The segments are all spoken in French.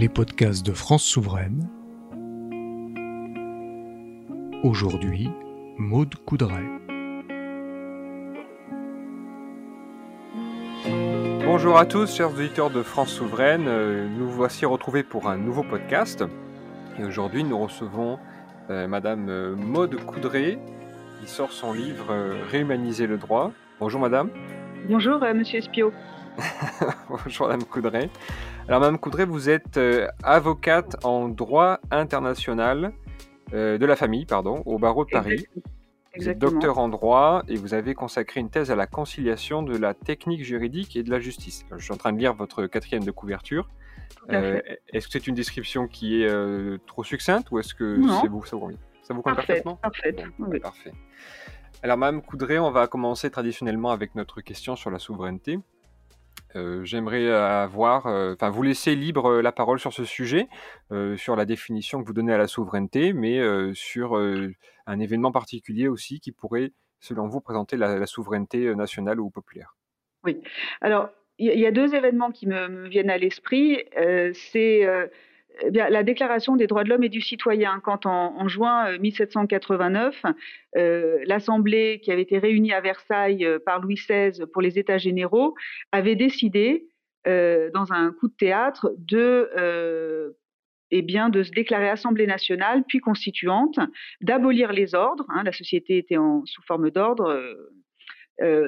les podcasts de France Souveraine. Aujourd'hui, Maude Coudray. Bonjour à tous, chers auditeurs de France Souveraine. Euh, nous voici retrouvés pour un nouveau podcast. Et aujourd'hui, nous recevons euh, Madame euh, Maude Coudray, qui sort son livre Réhumaniser le droit. Bonjour Madame. Bonjour Monsieur Espio. Bonjour Madame Coudray. Alors Madame Coudray, vous êtes avocate en droit international de la famille, pardon, au barreau de Paris. Vous êtes docteur en droit et vous avez consacré une thèse à la conciliation de la technique juridique et de la justice. Je suis en train de lire votre quatrième de couverture. Euh, est-ce que c'est une description qui est euh, trop succincte ou est-ce que c'est vous, ça vous convient? Ça vous convient parfaitement? Parfait. oui. Parfait. Alors, Madame Coudray, on va commencer traditionnellement avec notre question sur la souveraineté. Euh, j'aimerais avoir, euh, enfin, vous laisser libre euh, la parole sur ce sujet, sur la définition que vous donnez à la souveraineté, mais sur un événement particulier aussi qui pourrait, selon vous, présenter la, souveraineté nationale ou populaire. Oui. Alors, il y, a deux événements qui me viennent à l'esprit. C'est eh la Déclaration des droits de l'homme et du citoyen, quand en, juin 1789, euh, euh, l'Assemblée qui avait été réunie à Versailles euh, par Louis XVI pour les États généraux avait décidé, dans un coup de théâtre, de eh de se déclarer Assemblée nationale, puis constituante, d'abolir les ordres. Hein, la société était sous forme d'ordre,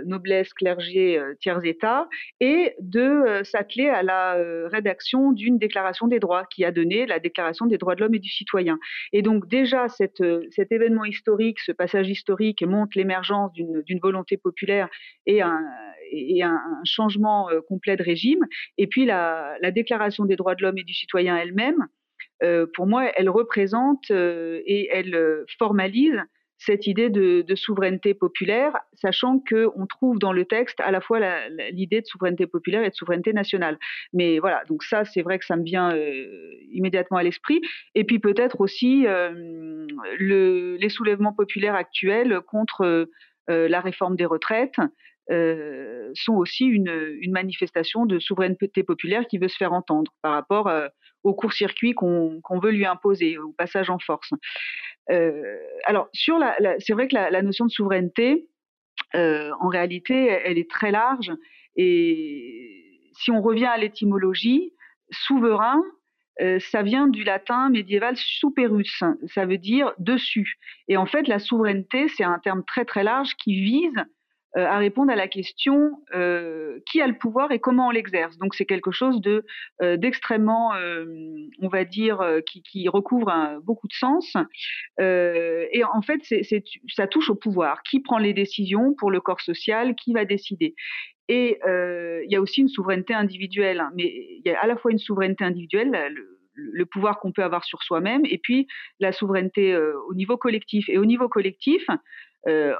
noblesse, clergé, euh, tiers état, et de euh, s'atteler à la rédaction d'une déclaration des droits qui a donné la déclaration des droits de l'homme et du citoyen. Et donc déjà, cet événement historique, ce passage historique montre l'émergence d'une volonté populaire et un, changement complet de régime. Et puis la, déclaration des droits de l'homme et du citoyen elle-même, pour moi, elle représente et elle formalise cette idée de, souveraineté populaire, sachant qu'on trouve dans le texte à la fois l'idée de souveraineté populaire et de souveraineté nationale. Mais voilà, donc ça, c'est vrai que ça me vient euh, immédiatement à l'esprit. Et puis peut-être aussi euh, les soulèvements populaires actuels contre euh, la réforme des retraites. Sont aussi une, manifestation de souveraineté populaire qui veut se faire entendre par rapport au court-circuit qu'on veut lui imposer, au passage en force. Euh, alors, sur la, c'est vrai que la, notion de souveraineté, euh, en réalité, elle est très large. Et si on revient à l'étymologie, souverain, euh, ça vient du latin médiéval superus, ça veut dire dessus. Et en fait, la souveraineté, c'est un terme très très large qui vise euh, à répondre à la question euh, qui a le pouvoir et comment on l'exerce. Donc c'est quelque chose de euh, d'extrêmement, on va dire, qui, qui recouvre beaucoup de sens. et en fait, c'est, ça touche au pouvoir. Qui prend les décisions pour le corps social? Qui va décider? Et il y a aussi une souveraineté individuelle. Hein. mais il y a à la fois une souveraineté individuelle, le, le pouvoir qu'on peut avoir sur soi-même, et puis la souveraineté au niveau collectif. Et au niveau collectif, euh,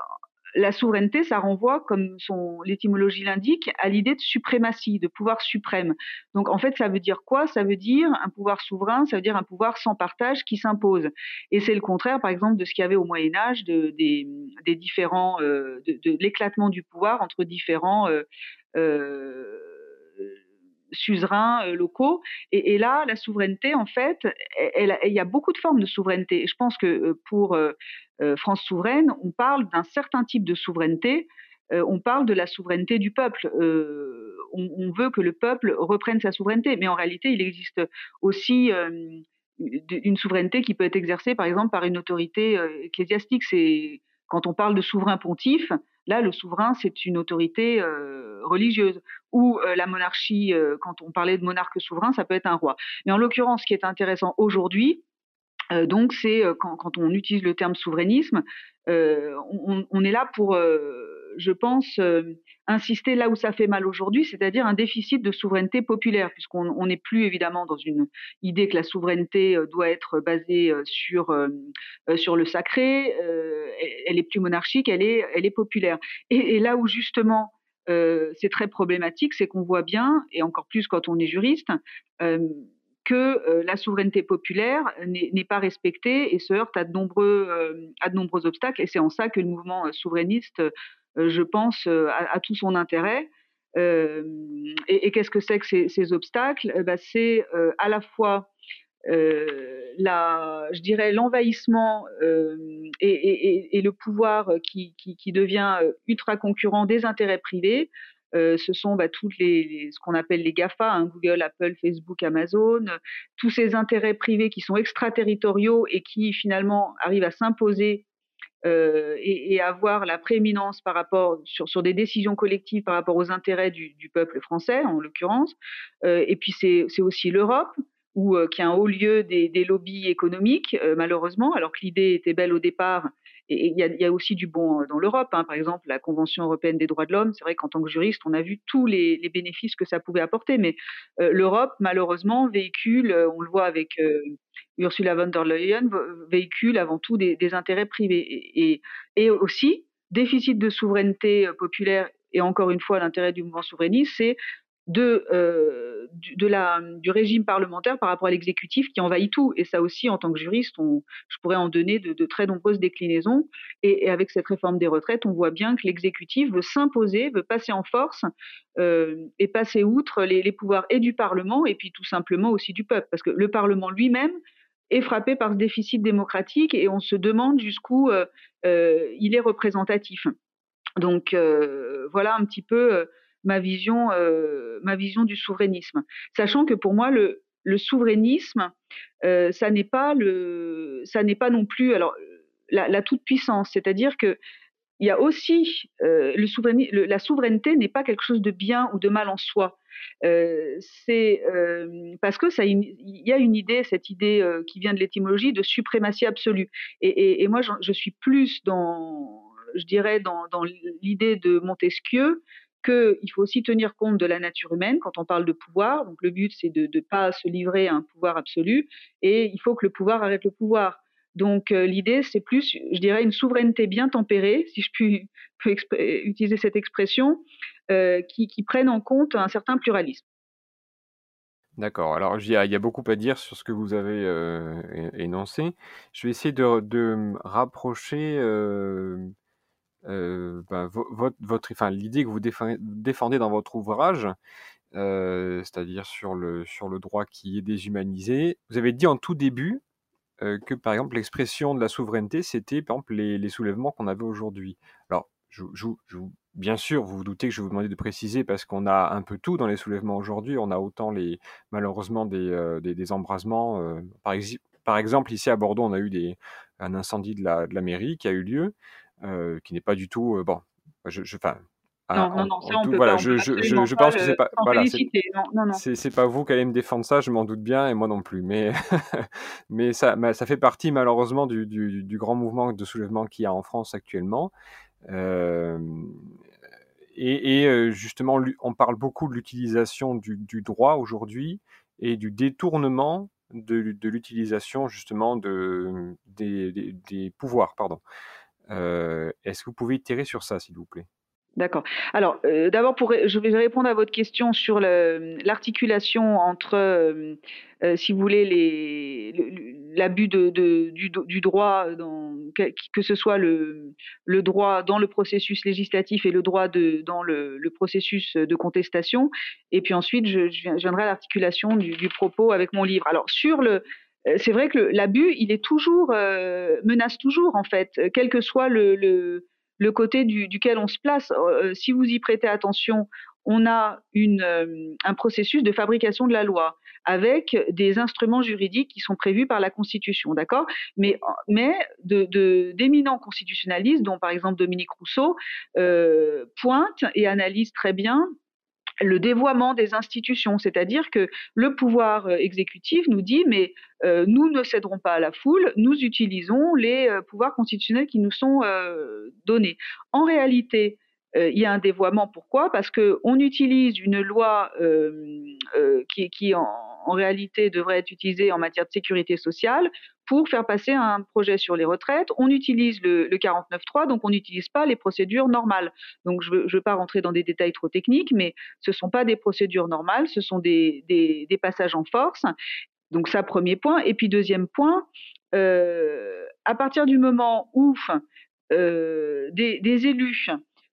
la souveraineté, ça renvoie, comme son l'étymologie l'indique, à l'idée de suprématie, de pouvoir suprême. Donc en fait, ça veut dire quoi? Ça veut dire un pouvoir souverain, ça veut dire un pouvoir sans partage qui s'impose. Et c'est le contraire, par exemple, de ce qu'il y avait au Moyen Âge, de, des, différents, euh, de, l'éclatement du pouvoir entre différents euh, euh, suzerains locaux. Et, là, la souveraineté, en fait, il y a beaucoup de formes de souveraineté. Et je pense que pour euh, France souveraine, on parle d'un certain type de souveraineté. Euh, on parle de la souveraineté du peuple. Euh, on, veut que le peuple reprenne sa souveraineté, mais en réalité, il existe aussi une souveraineté qui peut être exercée, par exemple, par une autorité ecclésiastique. C'est quand on parle de souverain pontife. Là, le souverain, c'est une autorité religieuse. Ou la monarchie, quand on parlait de monarque souverain, ça peut être un roi. Mais en l'occurrence, ce qui est intéressant aujourd'hui, euh, donc, c'est euh, quand, on utilise le terme souverainisme, euh, on, est là pour, je pense, insister là où ça fait mal aujourd'hui, c'est-à-dire un déficit de souveraineté populaire, puisqu'on n'est plus évidemment dans une idée que la souveraineté doit être basée sur, sur le sacré, elle est plus monarchique, elle est, elle est populaire. Et là où justement c'est très problématique, c'est qu'on voit bien, et encore plus quand on est juriste, que euh, la souveraineté populaire n'est pas respectée et se heurte à de nombreux, euh, à de nombreux obstacles. Et c'est en ça que le mouvement euh, souverainiste, je pense, a, tout son intérêt. et, qu'est-ce que c'est que ces, obstacles? Ben, C'est à la fois la, je dirais l'envahissement et, le pouvoir qui, qui devient ultra concurrent des intérêts privés, euh, ce sont bah, toutes les, ce qu'on appelle les GAFA, hein, Google, Apple, Facebook, Amazon, tous ces intérêts privés qui sont extraterritoriaux et qui finalement arrivent à s'imposer euh, et, et, avoir la prééminence par rapport sur, des décisions collectives par rapport aux intérêts du, peuple français en l'occurrence. Euh, et puis c'est aussi l'Europe qui est un haut lieu des lobbies économiques malheureusement, alors que l'idée était belle au départ et il y, a aussi du bon euh, dans l'Europe. Hein. Par exemple, la Convention européenne des droits de l'homme, c'est vrai qu'en tant que juriste, on a vu tous les, bénéfices que ça pouvait apporter. Mais euh, l'Europe, malheureusement, véhicule, euh, on le voit avec Ursula von der Leyen, véhicule avant tout des, intérêts privés. Et, et, aussi, déficit de souveraineté populaire et encore une fois, l'intérêt du mouvement souverainiste, c'est de, euh, du, la, du régime parlementaire par rapport à l'exécutif qui envahit tout. Et ça aussi, en tant que juriste, on, je pourrais en donner de, très nombreuses déclinaisons. Et, avec cette réforme des retraites, on voit bien que l'exécutif veut s'imposer, veut passer en force euh, et passer outre les, pouvoirs et du Parlement et puis tout simplement aussi du peuple. Parce que le Parlement lui-même est frappé par ce déficit démocratique et on se demande jusqu'où euh, il est représentatif. Donc voilà un petit peu ma vision, euh, ma vision du souverainisme. Sachant que pour moi, le, souverainisme, euh, ça n'est pas le, ça n'est pas non plus alors la, toute puissance. C'est-à-dire que il y a aussi euh, le la souveraineté n'est pas quelque chose de bien ou de mal en soi. C'est parce que ça, il y a une idée, cette idée qui vient de l'étymologie de suprématie absolue. Et, moi, je suis plus dans, je dirais, dans l'idée de Montesquieu qu'il faut aussi tenir compte de la nature humaine quand on parle de pouvoir. Donc le but, c'est de ne pas se livrer à un pouvoir absolu et il faut que le pouvoir arrête le pouvoir. Donc euh, l'idée, c'est plus, je dirais, une souveraineté bien tempérée, si je puis, utiliser cette expression, euh, qui, prenne en compte un certain pluralisme. D'accord. Alors, il y, a, beaucoup à dire sur ce que vous avez euh, énoncé. Je vais essayer de, rapprocher ben, votre, votre, enfin, l'idée que vous défendez dans votre ouvrage, euh, c'est-à-dire sur le, droit qui est déshumanisé. Vous avez dit en tout début euh, que, par exemple, l'expression de la souveraineté, c'était, par exemple, les, soulèvements qu'on avait aujourd'hui. Alors, bien sûr, vous vous doutez que je vais vous demander de préciser parce qu'on a un peu tout dans les soulèvements aujourd'hui. On a autant, les, malheureusement, des, euh, embrasements. Euh, par, exemple, ici à Bordeaux, on a eu un incendie de la mairie qui a eu lieu. Euh, qui n'est pas du tout euh, bon. Je, non, non, non, ça, on peut voilà, je, je, je, pense que c'est pas, voilà, c'est pas vous qui allez me défendre ça, je m'en doute bien, et moi non plus. Mais, mais ça, ça fait partie malheureusement du, du, du, grand mouvement de soulèvement qu'il y a en France actuellement. Euh, et, et, justement, on parle beaucoup de l'utilisation du, du, droit aujourd'hui et du détournement de, de l'utilisation justement de, des, des, des pouvoirs. Pardon. Euh, est-ce que vous pouvez tirer sur ça, s'il vous plaît? D'accord. Alors, euh, d'abord, je vais répondre à votre question sur l'articulation entre, euh, si vous voulez, l'abus de, du, droit, dans, que, ce soit le, le, droit dans le processus législatif et le droit dans le, processus de contestation. Et puis ensuite, je, viendrai à l'articulation du, du, propos avec mon livre. Alors, sur le, c'est vrai que l'abus, il est toujours euh, menace toujours en fait, quel que soit le, le, le côté du, duquel on se place. Euh, si vous y prêtez attention, on a une, un processus de fabrication de la loi avec des instruments juridiques qui sont prévus par la Constitution, d'accord? Mais, mais d'éminents de, constitutionnalistes, dont par exemple Dominique Rousseau, euh, pointent et analysent très bien le dévoiement des institutions, c'est-à-dire que le pouvoir euh, exécutif nous dit mais euh, nous ne céderons pas à la foule, nous utilisons les euh, pouvoirs constitutionnels qui nous sont donnés. En réalité, il y a un dévoiement. Pourquoi? Parce qu'on utilise une loi qui, qui en, en, réalité devrait être utilisée en matière de sécurité sociale pour faire passer un projet sur les retraites. On utilise le, le 49.3, donc on n'utilise pas les procédures normales. Donc je ne veux, pas rentrer dans des détails trop techniques, mais ce ne sont pas des procédures normales, ce sont des, des, des, passages en force. Donc ça, premier point. Et puis deuxième point, euh, à partir du moment où euh, des, des élus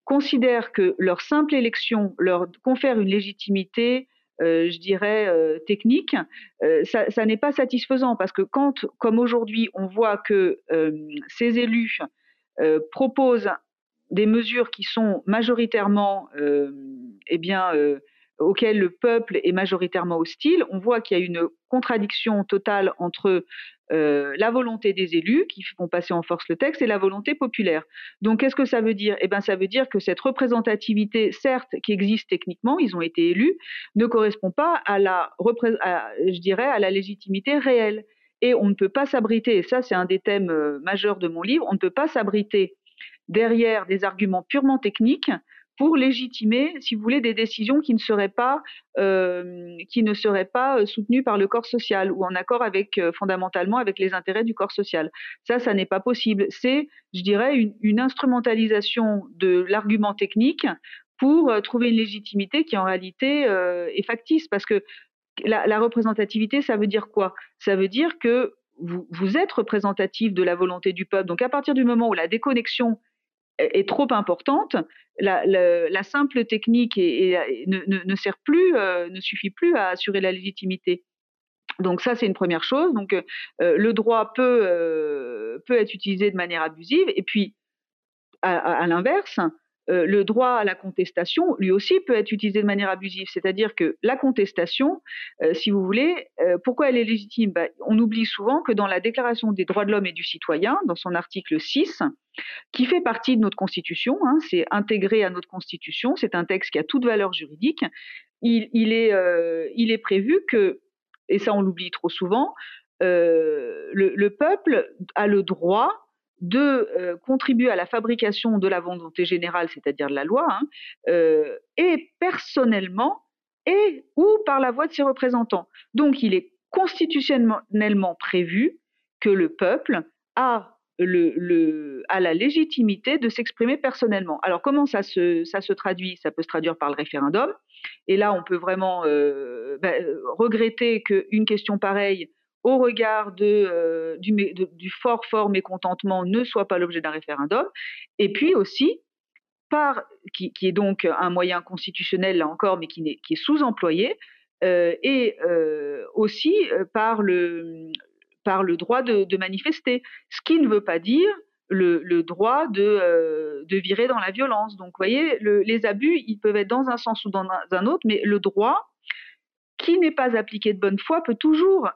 considèrent que leur simple élection leur confère une légitimité euh, je dirais, euh, technique, euh, ça, ça n'est pas satisfaisant parce que quand, comme aujourd'hui, on voit que ces élus proposent des mesures qui sont majoritairement, eh bien, auquel le peuple est majoritairement hostile, on voit qu'il y a une contradiction totale entre euh, la volonté des élus qui font passer en force le texte et la volonté populaire. Donc qu'est-ce que ça veut dire? Eh bien ça veut dire que cette représentativité, certes qui existe techniquement, ils ont été élus, ne correspond pas à la, je dirais, à la légitimité réelle. Et on ne peut pas s'abriter, et ça c'est un des thèmes euh, majeurs de mon livre, on ne peut pas s'abriter derrière des arguments purement techniques pour légitimer, si vous voulez, des décisions qui ne seraient pas, euh, qui ne seraient pas euh, soutenues par le corps social ou en accord avec euh, fondamentalement avec les intérêts du corps social. Ça, ça n'est pas possible. C'est, je dirais, une, instrumentalisation de l'argument technique pour trouver une légitimité qui en réalité est factice, parce que la, représentativité, ça veut dire quoi? Ça veut dire que vous êtes représentatif de la volonté du peuple. Donc à partir du moment où la déconnexion est trop importante, la, simple technique ne, sert plus, euh, ne suffit plus à assurer la légitimité. Donc ça, c'est une première chose. Donc euh, le droit euh, peut être utilisé de manière abusive. Et puis, à l'inverse, euh, le droit à la contestation, lui aussi, peut être utilisé de manière abusive. C'est-à-dire que la contestation, euh, si vous voulez, euh, pourquoi elle est légitime? Ben, On oublie souvent que dans la Déclaration des droits de l'homme et du citoyen, dans son article 6, qui fait partie de notre Constitution, hein, c'est intégré à notre Constitution, c'est un texte qui a toute valeur juridique, il est, prévu que, et ça on l'oublie trop souvent, le, peuple a le droit de euh, contribuer à la fabrication de la volonté générale, c'est-à-dire de la loi, hein, euh, et personnellement et ou par la voix de ses représentants. Donc il est constitutionnellement prévu que le peuple a, le, a la légitimité de s'exprimer personnellement. Alors comment ça se, ça se traduit? Ça peut se traduire par le référendum. Et là, on peut vraiment euh, ben, regretter qu'une question pareille au regard euh, du, fort, fort mécontentement, ne soit pas l'objet d'un référendum, et puis aussi, par, qui, est donc un moyen constitutionnel, là encore, mais qui, est, sous-employé, euh, et euh, aussi par le, par le droit de, manifester, ce qui ne veut pas dire le, droit de, de, virer dans la violence. Donc, vous voyez, les abus, ils peuvent être dans un sens ou dans un autre, mais le droit qui n'est pas appliqué de bonne foi peut toujours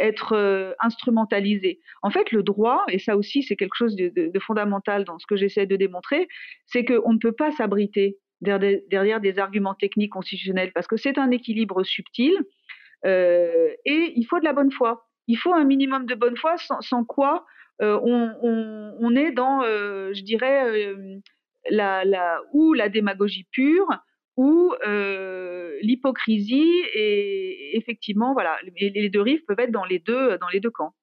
être euh, instrumentalisé. En fait, le droit, et ça aussi c'est quelque chose de, fondamental dans ce que j'essaie de démontrer, c'est qu'on ne peut pas s'abriter derrière des, arguments techniques constitutionnels parce que c'est un équilibre subtil euh, et il faut de la bonne foi. Il faut un minimum de bonne foi sans, quoi on, est dans, je dirais, la, ou la démagogie pure euh, l'hypocrisie et effectivement voilà les deux rives peuvent être dans les deux dans les deux camps.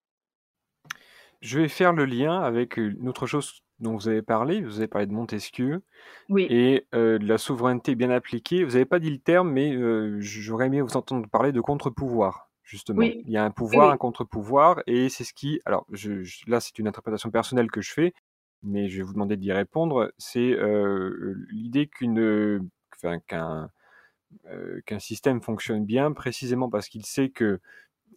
Je vais faire le lien avec une autre chose dont vous avez parlé. Vous avez parlé de Montesquieu oui. et euh, de la souveraineté bien appliquée. Vous n'avez pas dit le terme, mais euh, j'aurais aimé vous entendre parler de contre-pouvoir. Justement, il y a un pouvoir, un contre-pouvoir, et c'est ce qui. Alors, je, là, c'est une interprétation personnelle que je fais, mais je vais vous demander d'y répondre. C'est l'idée qu'une qu'un euh, qu'un système fonctionne bien précisément parce qu'il sait que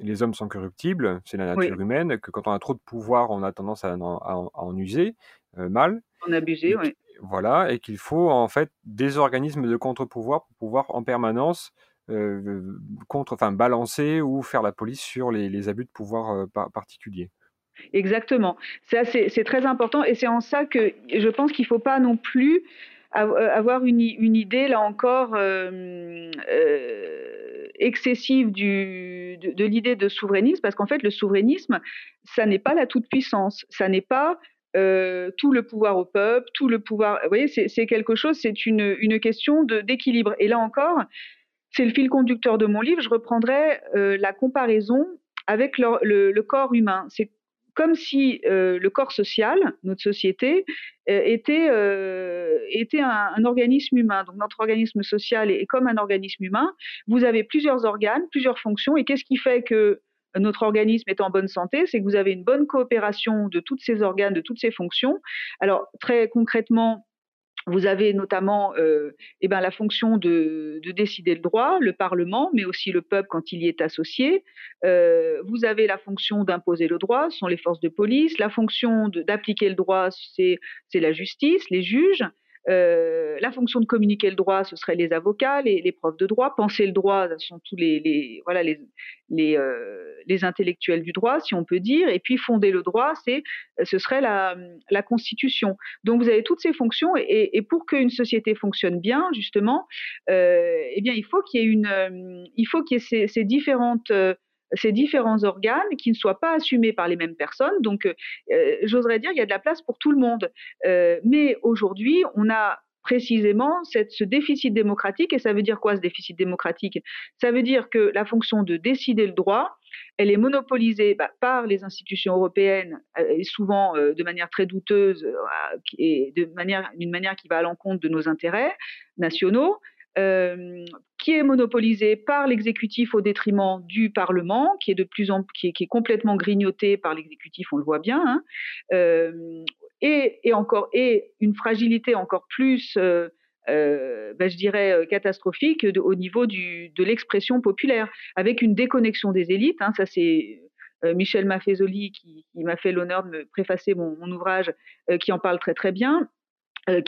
les hommes sont corruptibles, c'est la nature humaine, que quand on a trop de pouvoir, on a tendance à en, user euh, mal. En abuser, oui. Voilà, et qu'il faut en fait des organismes de contre-pouvoir pour pouvoir en permanence euh, contre, enfin, balancer ou faire la police sur les, abus de pouvoir particuliers. Exactement. C'est très important et c'est en ça que je pense qu'il ne faut pas non plus avoir une, idée, là encore, euh, euh, excessive de, l'idée de souverainisme, parce qu'en fait, le souverainisme, ça n'est pas la toute-puissance, ça n'est pas euh, tout le pouvoir au peuple, tout le pouvoir. Vous voyez, c'est quelque chose, c'est une, question d'équilibre. Et là encore, c'est le fil conducteur de mon livre. Je reprendrai euh, la comparaison avec le, le corps humain. C'est comme si euh, le corps social, notre société, euh, était, euh, était un, organisme humain. Donc notre organisme social est, comme un organisme humain. Vous avez plusieurs organes, plusieurs fonctions. Et qu'est-ce qui fait que notre organisme est en bonne santé, c'est que vous avez une bonne coopération de tous ces organes, de toutes ces fonctions. Alors très concrètement, vous avez notamment euh, eh ben, la fonction de, décider le droit, le Parlement, mais aussi le peuple quand il y est associé. Euh, vous avez la fonction d'imposer le droit, ce sont les forces de police. La fonction d'appliquer le droit, c'est la justice, les juges. Euh, la fonction de communiquer le droit, ce serait les avocats, les, profs de droit. Penser le droit, ce sont tous les, voilà euh, les, intellectuels du droit, si on peut dire. Et puis fonder le droit, ce serait la, Constitution. Donc vous avez toutes ces fonctions. Et, et pour qu'une société fonctionne bien, justement, euh, eh bien il faut qu'il y ait une, il faut qu'il y ait ces, ces différentes ces différents organes qui ne soient pas assumés par les mêmes personnes. Donc, euh, euh, j'oserais dire, il y a de la place pour tout le monde. Euh, mais aujourd'hui, on a précisément ce déficit démocratique. Et ça veut dire quoi ce déficit démocratique? Ça veut dire que la fonction de décider le droit, elle est monopolisée bah, par les institutions européennes, et souvent de manière très douteuse et d'une manière qui va à l'encontre de nos intérêts nationaux. Euh, qui est monopolisé par l'exécutif au détriment du Parlement, qui est de plus en qui est, complètement grignoté par l'exécutif, on le voit bien, hein, euh, et, et, encore et une fragilité encore plus, euh, ben, je dirais catastrophique au niveau de l'expression populaire, avec une déconnexion des élites. Hein, ça c'est Michel Maffezoli qui, m'a fait l'honneur de me préfacer mon ouvrage, qui en parle très très bien. Euh,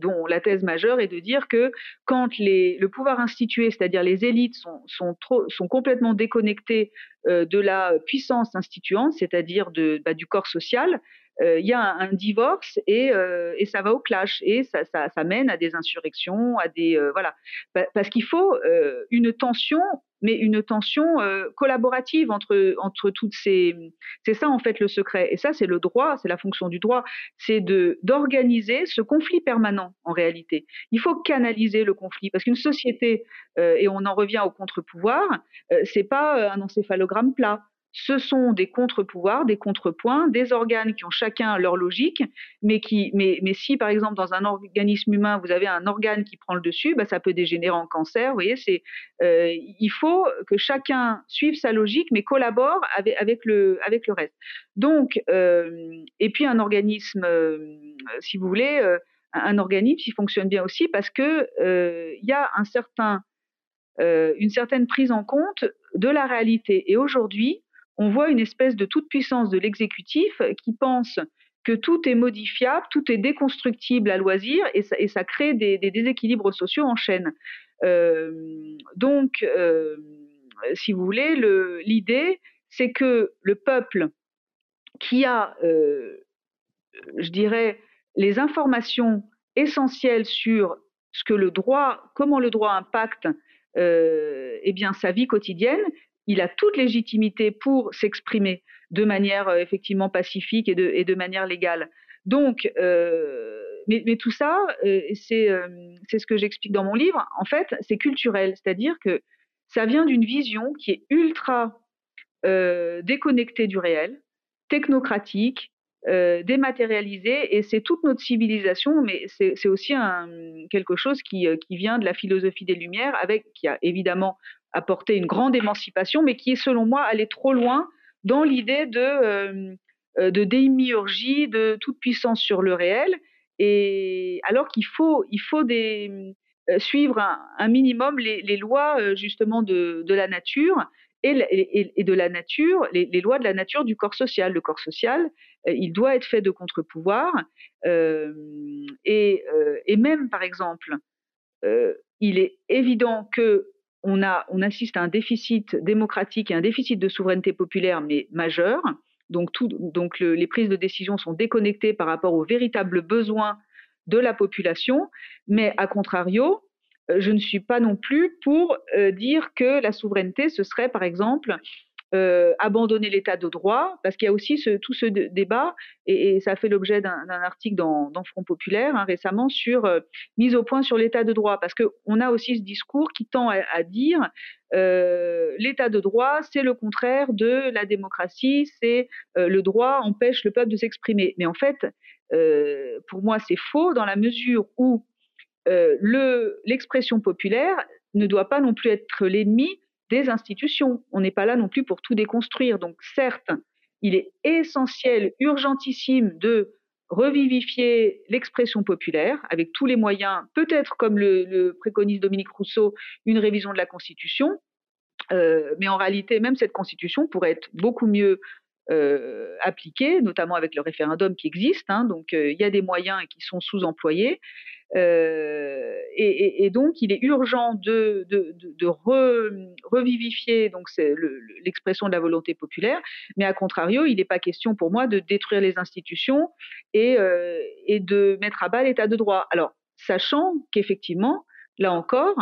dont la thèse majeure est de dire que quand le pouvoir institué, c'est-à-dire les élites, sont, complètement déconnectés euh, de la puissance instituante, c'est-à-dire bah, du corps social, il y a un, divorce et, euh, et, ça va au clash et ça, mène à des insurrections, à des euh, voilà, parce qu'il faut une tension mais une tension euh, collaborative entre, entre toutes ces... C'est ça en fait le secret. Et ça, c'est le droit, c'est la fonction du droit, c'est de d'organiser ce conflit permanent en réalité. Il faut canaliser le conflit parce qu'une société, euh, et on en revient au contre-pouvoir, euh, c'est pas un encéphalogramme plat ce sont des contre-pouvoirs, des contrepoints, des organes qui ont chacun leur logique, mais qui, mais, mais si par exemple dans un organisme humain vous avez un organe qui prend le dessus, bah, ça peut dégénérer en cancer. Vous voyez, c'est, euh, il faut que chacun suive sa logique, mais collabore avec, le, avec le reste. Donc, euh, et puis un organisme, euh, si vous voulez, un organisme qui fonctionne bien aussi parce que il y a un certain une certaine prise en compte de la réalité. Et aujourd'hui, on voit une espèce de toute puissance de l'exécutif qui pense que tout est modifiable, tout est déconstructible à loisir et ça, crée des, déséquilibres sociaux en chaîne. Euh, donc, euh, si vous voulez, l'idée, c'est que le peuple qui a, euh, je dirais, les informations essentielles sur ce que le droit, comment le droit impacte euh, eh bien, sa vie quotidienne, il a toute légitimité pour s'exprimer de manière euh, effectivement pacifique et de, manière légale. Donc, euh, mais, tout ça, euh, c'est ce que j'explique dans mon livre. En fait, c'est culturel, c'est-à-dire que ça vient d'une vision qui est ultra déconnectée du réel, technocratique, euh, dématérialisée, et c'est toute notre civilisation, mais c'est aussi quelque chose qui, qui vient de la philosophie des Lumières, avec qui a évidemment apporter une grande émancipation, mais qui est selon moi allé trop loin dans l'idée de, euh, euh, de démiurgie, de toute puissance sur le réel, et alors qu'il faut, il faut euh, suivre un, minimum les, lois euh, justement de, de la nature et, de la nature, les, lois de la nature du corps social. Le corps social, euh, il doit être fait de contre-pouvoirs, euh, et, et, même par exemple, il est évident que on, a, on assiste à un déficit démocratique et un déficit de souveraineté populaire, mais majeur. Donc, tout, donc le, les prises de décision sont déconnectées par rapport aux véritables besoins de la population. Mais à contrario, euh, je ne suis pas non plus pour euh, dire que la souveraineté, ce serait par exemple euh, abandonner l'état de droit, parce qu'il y a aussi tout ce débat, et, ça a fait l'objet d'un article dans, Front Populaire hein, récemment sur euh, mise au point sur l'état de droit, parce qu'on a aussi ce discours qui tend à, dire euh, l'état de droit, c'est le contraire de la démocratie, c'est le droit empêche le peuple de s'exprimer. Mais en fait, pour moi, c'est faux dans la mesure où l'expression populaire ne doit pas non plus être l'ennemi des institutions. On n'est pas là non plus pour tout déconstruire. Donc certes, il est essentiel, urgentissime de revivifier l'expression populaire avec tous les moyens, peut-être comme le, préconise Dominique Rousseau, une révision de la Constitution. Euh, mais en réalité, même cette Constitution pourrait être beaucoup mieux euh, appliquée, notamment avec le référendum qui existe. Hein. donc, euh, il y a des moyens qui sont sous-employés. Euh, et, donc, il est urgent de, revivifier donc l'expression de la volonté populaire, mais à contrario, il n'est pas question pour moi de détruire les institutions et, euh, et de mettre à bas l'état de droit. Alors, sachant qu'effectivement, là encore,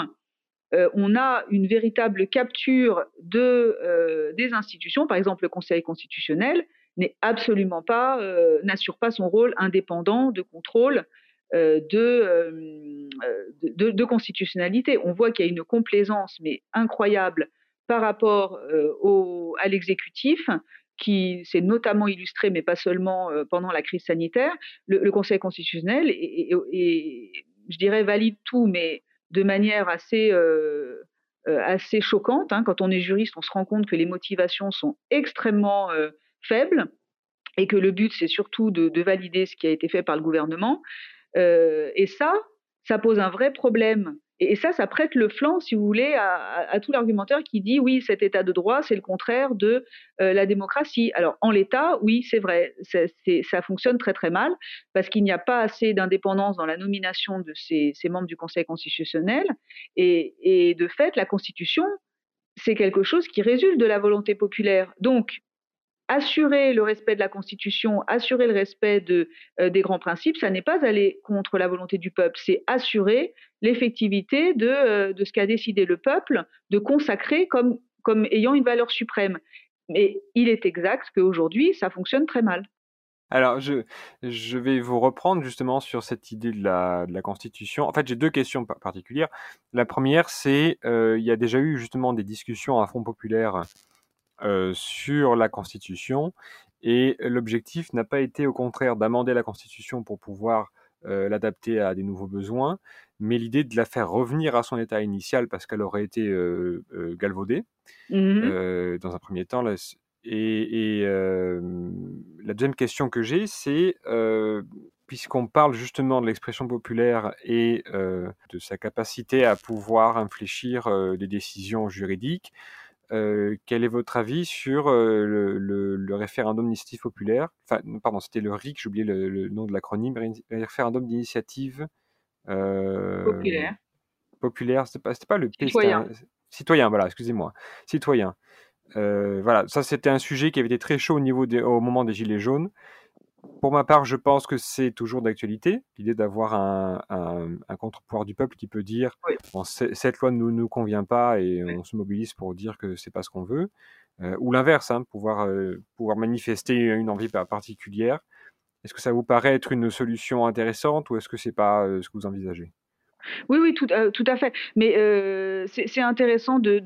euh, on a une véritable capture de, des institutions, par exemple le Conseil constitutionnel pas, n'assure pas son rôle indépendant de contrôle euh, euh, de, constitutionnalité. On voit qu'il y a une complaisance, mais incroyable, par rapport euh, à l'exécutif, qui s'est notamment illustré, mais pas seulement pendant la crise sanitaire. Le, Conseil constitutionnel, je dirais, valide tout, mais de manière assez, assez choquante. Hein. Quand on est juriste, on se rend compte que les motivations sont extrêmement faibles et que le but, c'est surtout de, de, valider ce qui a été fait par le gouvernement. Et ça, ça pose un vrai problème. Et, ça, ça prête le flanc, si vous voulez, à, tout l'argumentaire qui dit oui, cet état de droit, c'est le contraire de euh, la démocratie. Alors, en l'état, oui, c'est vrai, ça fonctionne très très mal parce qu'il n'y a pas assez d'indépendance dans la nomination de ces, membres du Conseil constitutionnel. Et, et de fait, la Constitution, c'est quelque chose qui résulte de la volonté populaire. Donc, assurer le respect de la Constitution, assurer le respect euh, des grands principes, ça n'est pas aller contre la volonté du peuple, c'est assurer l'effectivité de, euh, de, ce qu'a décidé le peuple, de consacrer comme, comme ayant une valeur suprême. Mais il est exact qu'aujourd'hui, ça fonctionne très mal. Alors, je, je vais vous reprendre justement sur cette idée de la, de la Constitution. En fait, j'ai deux questions particulières. La première, c'est, euh, il y a déjà eu justement des discussions à fond populaire sur la Constitution. Et l'objectif n'a pas été au contraire d'amender la Constitution pour pouvoir euh, l'adapter à des nouveaux besoins, mais l'idée de la faire revenir à son état initial parce qu'elle aurait été euh, galvaudée mmh dans un premier temps. et, la deuxième question que j'ai, c'est puisqu'on parle justement de l'expression populaire et de sa capacité à pouvoir infléchir des décisions juridiques, euh, quel est votre avis sur euh, le, référendum d'initiative populaire? Enfin, pardon, c'était le RIC, j'ai oublié le, nom de l'acronyme, référendum d'initiative euh, populaire. Populaire, c'était pas, pas le citoyen. citoyen, voilà, excusez-moi, citoyen. voilà, ça c'était un sujet qui avait été très chaud au niveau au moment des gilets jaunes. Pour ma part, je pense que c'est toujours d'actualité, l'idée d'avoir un, un, contre-pouvoir du peuple qui peut dire cette loi ne nous, convient pas et on se mobilise pour dire que c'est pas ce qu'on veut, euh, ou l'inverse, hein, pouvoir, euh, pouvoir manifester une envie particulière. Est-ce que ça vous paraît être une solution intéressante ou est-ce que c'est pas euh, ce que vous envisagez? Oui, oui, tout, tout, à fait. Mais c'est intéressant de,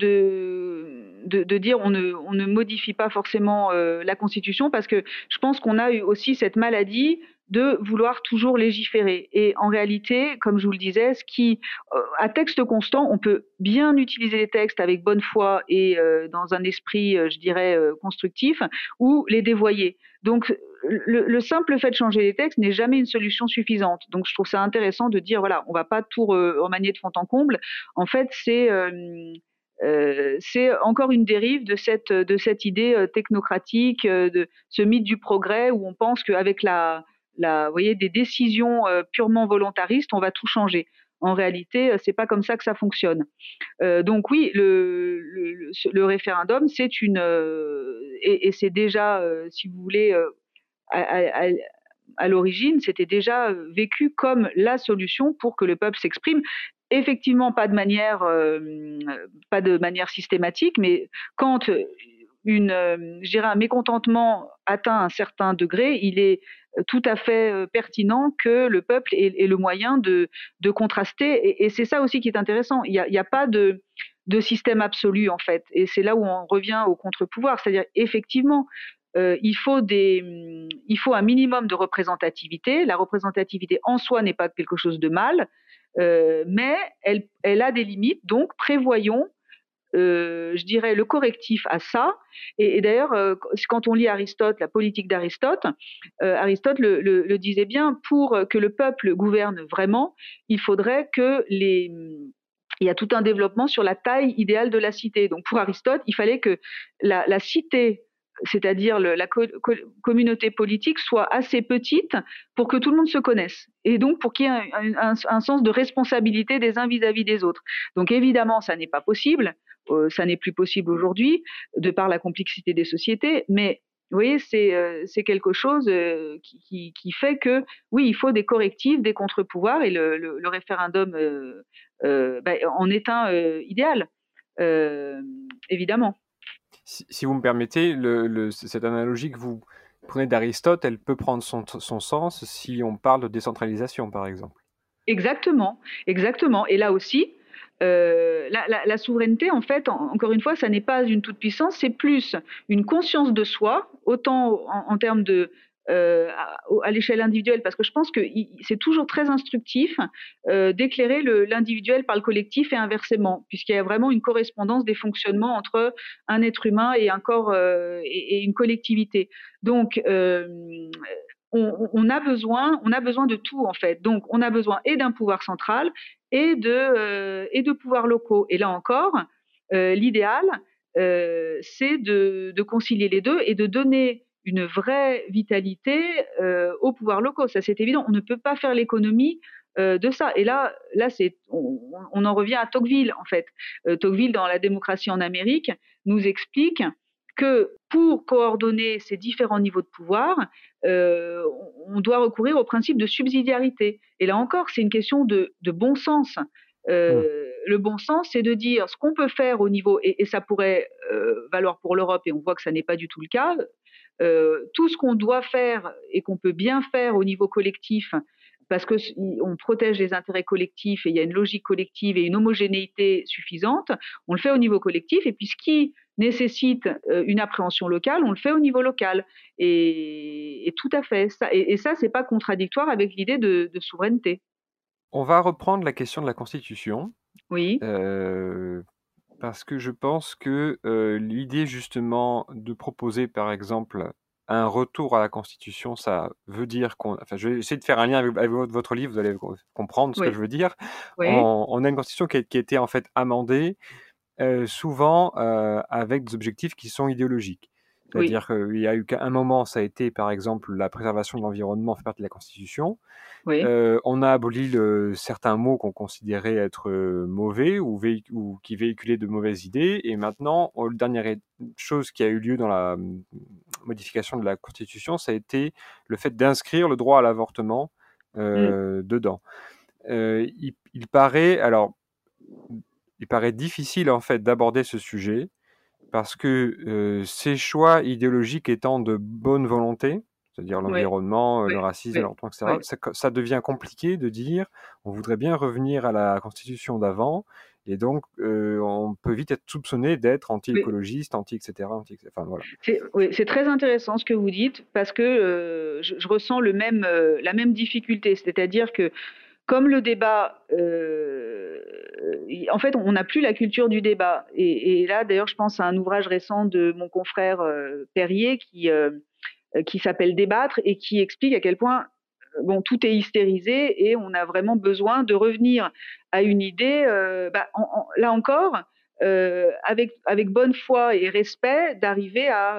dire on ne, modifie pas forcément euh, la Constitution parce que je pense qu'on a eu aussi cette maladie de vouloir toujours légiférer. Et en réalité, comme je vous le disais, ce qui, euh, à texte constant, on peut bien utiliser les textes avec bonne foi et euh, dans un esprit, je dirais, constructif, ou les dévoyer. Donc, le, le, simple fait de changer les textes n'est jamais une solution suffisante. Donc, je trouve ça intéressant de dire, voilà, on va pas tout remanier de fond en comble. En fait, c'est euh, c'est encore une dérive de cette, idée euh, technocratique, euh, de ce mythe du progrès où on pense qu'avec la, la, voyez, des décisions purement volontaristes, on va tout changer. En réalité, c'est pas comme ça que ça fonctionne. donc oui, le, référendum, c'est une et c'est déjà, si vous voulez, à, l'origine, c'était déjà vécu comme la solution pour que le peuple s'exprime effectivement pas de manière, euh, pas de manière systématique, mais quand une, euh, un mécontentement atteint un certain degré, il est tout à fait euh, pertinent que le peuple ait, le moyen de, contraster. Et, c'est ça aussi qui est intéressant. Il n'y a, pas de, système absolu, en fait. Et c'est là où on revient au contre-pouvoir. C'est-à-dire, effectivement, euh, il, faut des, il faut un minimum de représentativité. La représentativité en soi n'est pas quelque chose de mal. Euh, mais elle, elle, a des limites, donc prévoyons je dirais, le correctif à ça. Et, d'ailleurs, quand on lit Aristote, la politique d'Aristote, Aristote le, disait bien, pour que le peuple gouverne vraiment, il faudrait que les il y a tout un développement sur la taille idéale de la cité. Donc pour Aristote, il fallait que la cité c'est-à-dire la communauté politique, soit assez petite pour que tout le monde se connaisse et donc pour qu'il y ait un, sens de responsabilité des uns vis-à-vis des autres. Donc évidemment, ça n'est pas possible, euh, ça n'est plus possible aujourd'hui de par la complexité des sociétés, mais vous voyez, c'est euh, quelque chose euh, qui, fait que oui, il faut des correctifs, des contre-pouvoirs et le, référendum ben, en est un idéal, évidemment si, vous me permettez, cette analogie que vous prenez d'Aristote, elle peut prendre son, sens si on parle de décentralisation, par exemple. Exactement, exactement. Et là aussi, euh, la, souveraineté, en fait, encore une fois, ça n'est pas une toute-puissance, c'est plus une conscience de soi, autant en termes de euh, à, l'échelle individuelle, parce que je pense que c'est toujours très instructif euh, d'éclairer l'individuel par le collectif et inversement, puisqu'il y a vraiment une correspondance des fonctionnements entre un être humain et un corps euh, et, une collectivité. Donc, on, a besoin, on a besoin de tout en fait. Donc, on a besoin et d'un pouvoir central et de et de pouvoirs locaux. Et là encore, l'idéal, c'est de, de concilier les deux et de donner une vraie vitalité euh, aux pouvoirs locaux. Ça, c'est évident. On ne peut pas faire l'économie euh, de ça. Et là, là, c'est, on, en revient à Tocqueville en fait. Euh, Tocqueville, dans La démocratie en Amérique, nous explique que pour coordonner ces différents niveaux de pouvoir, on doit recourir au principe de subsidiarité. Et là encore, c'est une question de, bon sens. Mmh. Le bon sens, c'est de dire ce qu'on peut faire au niveau, et, et ça pourrait valoir pour l'Europe, et on voit que ça n'est pas du tout le cas, euh, tout ce qu'on doit faire et qu'on peut bien faire au niveau collectif, parce qu'on protège les intérêts collectifs et il y a une logique collective et une homogénéité suffisante, on le fait au niveau collectif. Et puis ce qui nécessite euh, une appréhension locale, on le fait au niveau local. Et, tout à fait. Ça, et, ça, c'est pas contradictoire avec l'idée de, souveraineté. On va reprendre la question de la Constitution. Oui. Euh, parce que je pense que l'idée justement de proposer par exemple un retour à la Constitution, ça veut dire qu'on. Enfin, je vais essayer de faire un lien avec, votre livre, vous allez comprendre ce que je veux dire. On, a une Constitution qui a, qui a, été en fait amendée, souvent avec des objectifs qui sont idéologiques. C'est-à-dire qu'il y a eu qu'un moment, ça a été par exemple la préservation de l'environnement fait partie de la Constitution. Euh, on a aboli le, certains mots qu'on considérait être euh, mauvais ou, ou, qui véhiculaient de mauvaises idées. Et maintenant, la dernière chose qui a eu lieu dans la hum, modification de la Constitution, ça a été le fait d'inscrire le droit à l'avortement euh, mmh. dedans. Il, il, paraît alors, il paraît difficile en fait d'aborder ce sujet parce que ces choix idéologiques étant de bonne volonté, c'est-à-dire l'environnement, le racisme, etc., ça, devient compliqué de dire on voudrait bien revenir à la constitution d'avant, et donc on peut vite être soupçonné d'être anti-écologiste, anti, etc. enfin, voilà. C'est très intéressant ce que vous dites, parce que je, je, ressens le même, la même difficulté, c'est-à-dire que comme le débat, euh, en fait, on n'a plus la culture du débat. Et, là, d'ailleurs, je pense à un ouvrage récent de mon confrère euh, Perrier qui, euh, qui s'appelle Débattre et qui explique à quel point bon, tout est hystérisé et on a vraiment besoin de revenir à une idée, bah, là encore, avec, avec bonne foi et respect, d'arriver à,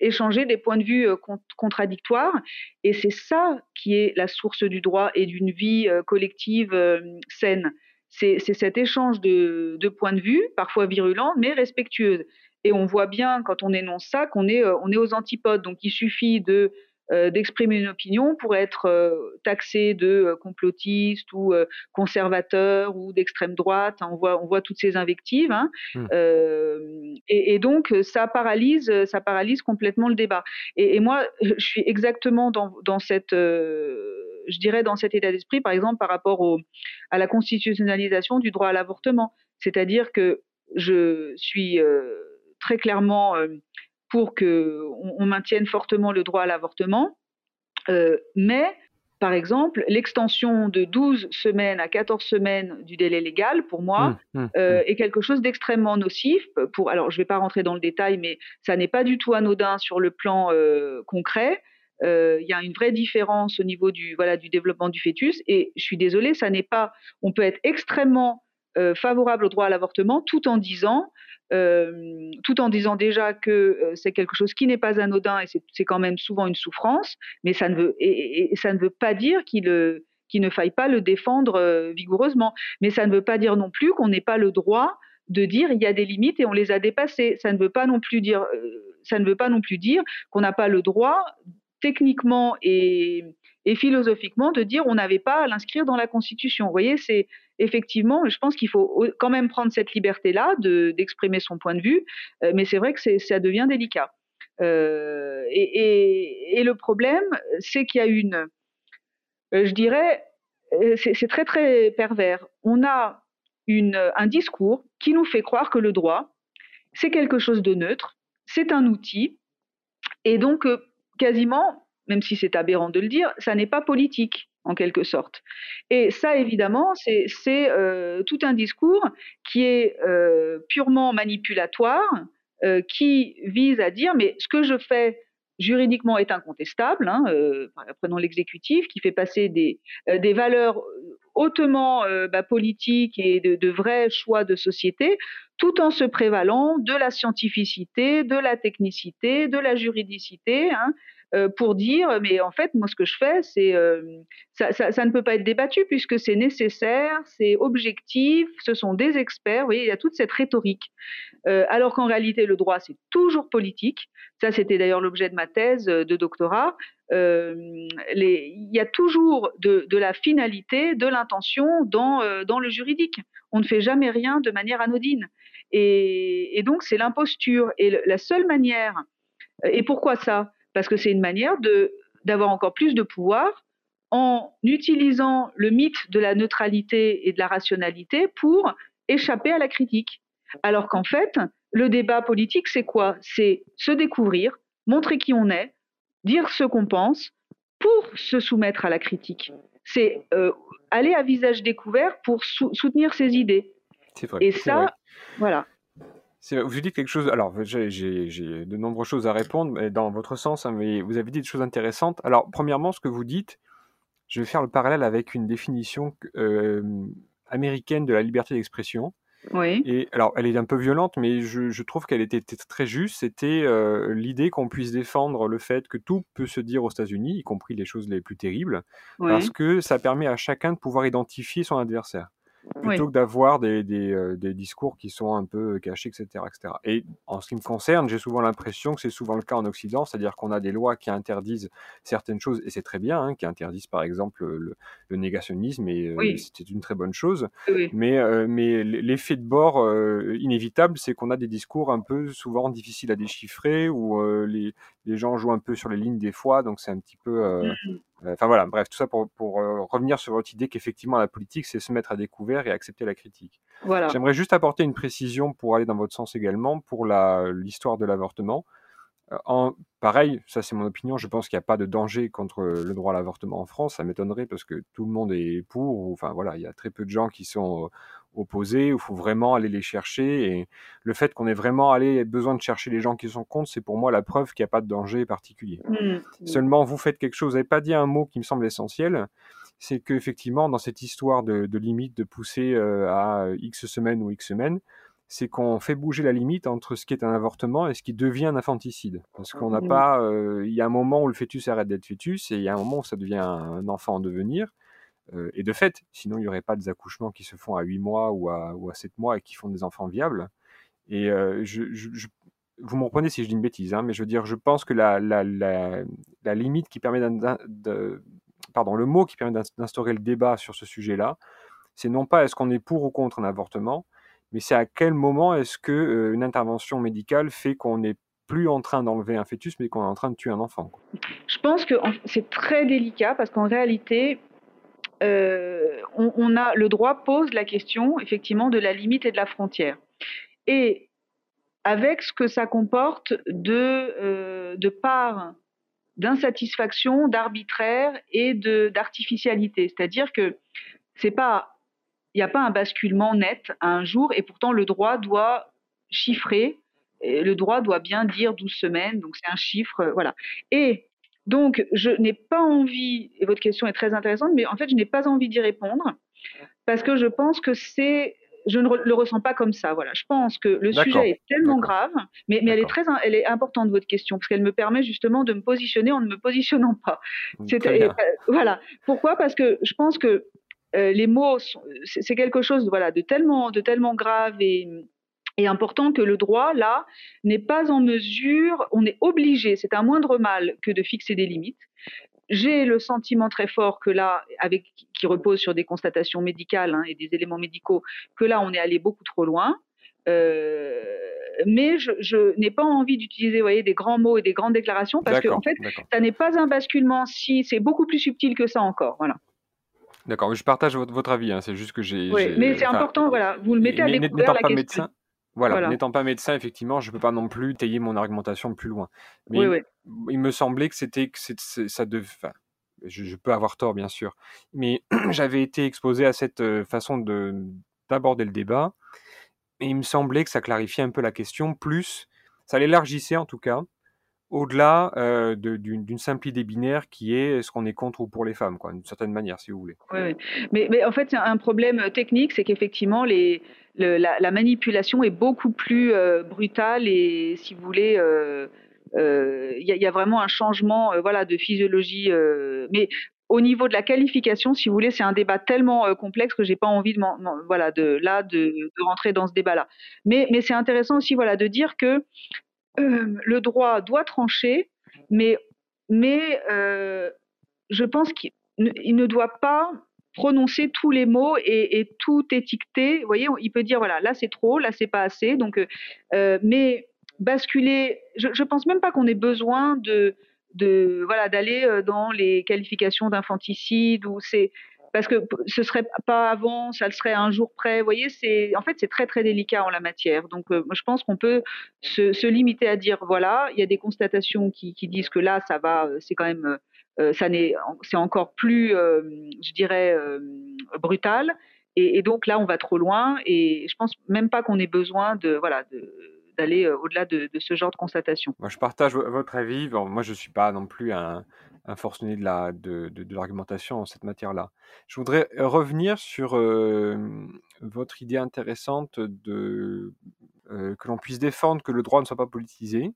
échanger des points de vue euh, contradictoires. Et c'est ça qui est la source du droit et d'une vie euh, collective euh, saine. C'est cet échange de, points de vue, parfois virulents, mais respectueux. Et on voit bien quand on énonce ça qu'on est, on est aux antipodes. Donc il suffit de d'exprimer une opinion pour être euh, taxé de euh, complotiste ou conservateur ou d'extrême droite. On voit, on voit toutes ces invectives. Hein. Mmh. Et, donc, ça paralyse, ça paralyse complètement le débat. Et, moi, je suis exactement dans, dans cette je dirais dans cet état d'esprit, par exemple, par rapport au, à la constitutionnalisation du droit à l'avortement. C'est-à-dire que je suis très clairement pour qu'on on maintienne fortement le droit à l'avortement. Euh, mais par exemple, l'extension de 12 semaines à 14 semaines du délai légal, pour moi, mmh, mmh, euh, mmh. est quelque chose d'extrêmement nocif. Pour, alors, je ne vais pas rentrer dans le détail, mais ça n'est pas du tout anodin sur le plan euh, concret. Il y a une vraie différence au niveau du, voilà, du développement du fœtus. Et je suis désolée, ça n'est pas. On peut être extrêmement favorable au droit à l'avortement tout en disant euh, tout en disant déjà que euh, c'est quelque chose qui n'est pas anodin et c'est quand même souvent une souffrance, mais ça ne veut, pas dire qu'il ne faille pas le défendre euh, vigoureusement. Mais ça ne veut pas dire non plus qu'on n'ait pas le droit de dire il y a des limites et on les a dépassées. Ça ne veut pas non plus dire qu'on n'a pas le droit techniquement et, et philosophiquement de dire on n'avait pas à l'inscrire dans la Constitution. Vous voyez, c'est effectivement, je pense qu'il faut quand même prendre cette liberté-là d'exprimer son point de vue, euh, mais c'est vrai que ça devient délicat. Euh, et, le problème, c'est qu'il y a une, euh, je dirais, c'est très très pervers. On a une, un discours qui nous fait croire que le droit, c'est quelque chose de neutre, c'est un outil, et donc quasiment, même si c'est aberrant de le dire, ça n'est pas politique en quelque sorte. Et ça, évidemment, c'est euh, tout un discours qui est euh, purement manipulatoire, euh, qui vise à dire, mais ce que je fais juridiquement est incontestable, hein, prenons l'exécutif, qui fait passer des, valeurs hautement bah, politiques et de, vrais choix de société, tout en se prévalant de la scientificité, de la technicité, de la juridicité, hein, pour dire, mais en fait, moi, ce que je fais, c'est euh, ça, ne peut pas être débattu puisque c'est nécessaire, c'est objectif, ce sont des experts. Vous voyez, il y a toute cette rhétorique. Euh, alors qu'en réalité, le droit, c'est toujours politique. Ça, c'était d'ailleurs l'objet de ma thèse de doctorat. Il y a toujours de, la finalité, de l'intention dans, le juridique. On ne fait jamais rien de manière anodine. Et donc, c'est l'imposture. Et la seule manière. Et pourquoi ça? Parce que c'est une manière d'avoir encore plus de pouvoir en utilisant le mythe de la neutralité et de la rationalité pour échapper à la critique. Alors qu'en fait, le débat politique, c'est quoi? C'est se découvrir, montrer qui on est, dire ce qu'on pense pour se soumettre à la critique. C'est euh, aller à visage découvert pour soutenir ses idées. Vrai, et ça, voilà. Vous dites quelque chose. Alors, j'ai de nombreuses choses à répondre dans votre sens, hein, mais vous avez dit des choses intéressantes. Alors, premièrement, ce que vous dites, je vais faire le parallèle avec une définition euh, américaine de la liberté d'expression. Oui. Et alors, elle est un peu violente, mais je, trouve qu'elle était, très juste. C'était euh, l'idée qu'on puisse défendre le fait que tout peut se dire aux États-Unis, y compris les choses les plus terribles, parce que ça permet à chacun de pouvoir identifier son adversaire plutôt que d'avoir des, des, euh, des, discours qui sont un peu cachés, etc. etc. Et en ce qui me concerne, j'ai souvent l'impression que c'est souvent le cas en Occident, c'est-à-dire qu'on a des lois qui interdisent certaines choses, et c'est très bien, hein, qui interdisent par exemple le, le négationnisme, et euh, c'est une très bonne chose. Mais, euh, mais l'effet de bord inévitable, c'est qu'on a des discours un peu souvent difficiles à déchiffrer, où les, les gens jouent un peu sur les lignes des fois, donc c'est un petit peu... Mmh Enfin voilà, bref, tout ça pour, pour euh, revenir sur votre idée qu'effectivement la politique, c'est se mettre à découvert et accepter la critique. Voilà. J'aimerais juste apporter une précision pour aller dans votre sens également pour l'histoire de l'avortement. Euh, en, pareil, ça c'est mon opinion, je pense qu'il n'y a pas de danger contre le droit à l'avortement en France, ça m'étonnerait parce que tout le monde est pour, enfin voilà, il y a très peu de gens qui sont opposés, il faut vraiment aller les chercher. Et le fait qu'on ait vraiment allé, besoin de chercher les gens qui sont contre, c'est pour moi la preuve qu'il n'y a pas de danger particulier. Mmh. Seulement, vous faites quelque chose, vous n'avez pas dit un mot qui me semble essentiel, c'est qu'effectivement, dans cette histoire de, limite, de pousser euh, à X semaines ou X semaines, c'est qu'on fait bouger la limite entre ce qui est un avortement et ce qui devient un infanticide. Parce qu'on n'a mmh. pas, euh, il y a un moment où le fœtus arrête d'être fœtus et il y a un moment où ça devient un enfant en devenir. Euh, et de fait, sinon il n'y aurait pas des accouchements qui se font à 8 mois ou à, ou à 7 mois et qui font des enfants viables. Et euh, vous me reprenez si je dis une bêtise, hein, mais je veux dire, je pense que la, limite qui permet pardon, le mot qui permet d'instaurer le débat sur ce sujet-là, c'est non pas est-ce qu'on est pour ou contre un avortement, mais c'est à quel moment est-ce que euh, une intervention médicale fait qu'on n'est plus en train d'enlever un fœtus, mais qu'on est en train de tuer un enfant. Je pense que c'est très délicat parce qu'en réalité, euh, on, a le droit pose la question effectivement de la limite et de la frontière. Et avec ce que ça comporte de, euh, de part d'insatisfaction, d'arbitraire et d'artificialité. C'est-à-dire que c'est pas il n'y a pas un basculement net à un jour et pourtant le droit doit chiffrer le droit doit bien dire 12 semaines, donc c'est un chiffre, voilà. Et donc, je n'ai pas envie, et votre question est très intéressante, mais en fait, je n'ai pas envie d'y répondre, parce que je pense que c'est, je ne le ressens pas comme ça, voilà. Je pense que le sujet est tellement grave, mais, mais elle est très, elle est importante, votre question, parce qu'elle me permet justement de me positionner en ne me positionnant pas. Euh, voilà. Pourquoi? Parce que je pense que euh, les mots, c'est quelque chose voilà, de, tellement, de tellement grave et, est important que le droit, là, n'est pas en mesure, on est obligé, c'est un moindre mal que de fixer des limites. J'ai le sentiment très fort que là, avec, qui repose sur des constatations médicales hein, et des éléments médicaux, que là, on est allé beaucoup trop loin. Euh, mais je, n'ai pas envie d'utiliser, voyez, des grands mots et des grandes déclarations parce que en fait, ça n'est pas un basculement. Si c'est beaucoup plus subtil que ça encore, voilà. D'accord, je partage votre, avis. Hein, c'est juste que j'ai. Oui, mais c'est important, voilà. Vous le mettez à découvert la question. Médecin, voilà, n'étant pas médecin, effectivement, je ne peux pas non plus tailler mon argumentation plus loin. Mais il me semblait que c'était que ça devait. je, peux avoir tort, bien sûr, mais j'avais été exposé à cette euh, façon de d'aborder le débat, et il me semblait que ça clarifiait un peu la question, plus ça l'élargissait en tout cas, au-delà euh, d'une simple idée binaire qui est ce qu'on est contre ou pour les femmes, d'une certaine manière, si vous voulez. Oui, mais, en fait, un problème technique, c'est qu'effectivement, la, manipulation est beaucoup plus euh, brutale et, si vous voulez, euh, euh, il y, a vraiment un changement, voilà, de physiologie. mais au niveau de la qualification, si vous voulez, c'est un débat tellement complexe que j'ai pas envie de, voilà, de là de, rentrer dans ce débat-là. Mais, mais c'est intéressant aussi, voilà, de dire que le droit doit trancher, mais, mais je pense qu'il ne doit pas prononcer tous les mots et, tout étiqueter. Vous voyez, il peut dire voilà, là c'est trop, là c'est pas assez. Donc, euh, euh, mais basculer, je, ne pense même pas qu'on ait besoin de, de voilà d'aller euh, dans les qualifications d'infanticide ou c'est parce que ce serait pas avant, ça le serait un jour près. Vous voyez, c'est en fait c'est très très délicat en la matière. Donc je pense qu'on peut se, limiter à dire voilà, il y a des constatations qui, disent que là ça va, c'est quand même euh, ça c'est encore plus, euh, je dirais, euh, brutal. Et, donc là, on va trop loin. Et je pense même pas qu'on ait besoin de, voilà, d'aller au-delà de, ce genre de constatation. Moi, je partage votre avis. moi, je ne suis pas non plus un, un forcené de, de, l'argumentation en cette matière-là. Je voudrais revenir sur votre idée intéressante de, que l'on puisse défendre que le droit ne soit pas politisé.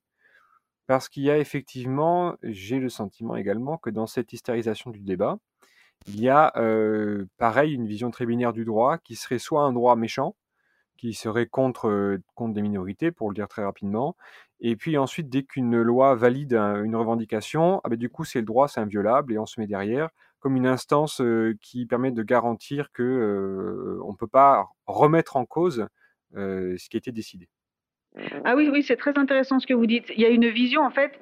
Parce qu'il y a effectivement, j'ai le sentiment également que dans cette hystérisation du débat, il y a pareil une vision très binaire du droit qui serait soit un droit méchant, qui serait contre, contre des minorités, pour le dire très rapidement, et puis ensuite, dès qu'une loi valide une revendication, ah ben, du coup c'est le droit, c'est inviolable, et on se met derrière comme une instance qui permet de garantir que on ne peut pas remettre en cause ce qui a été décidé. Ah oui, oui, c'est très intéressant ce que vous dites. Il y a une vision, en fait,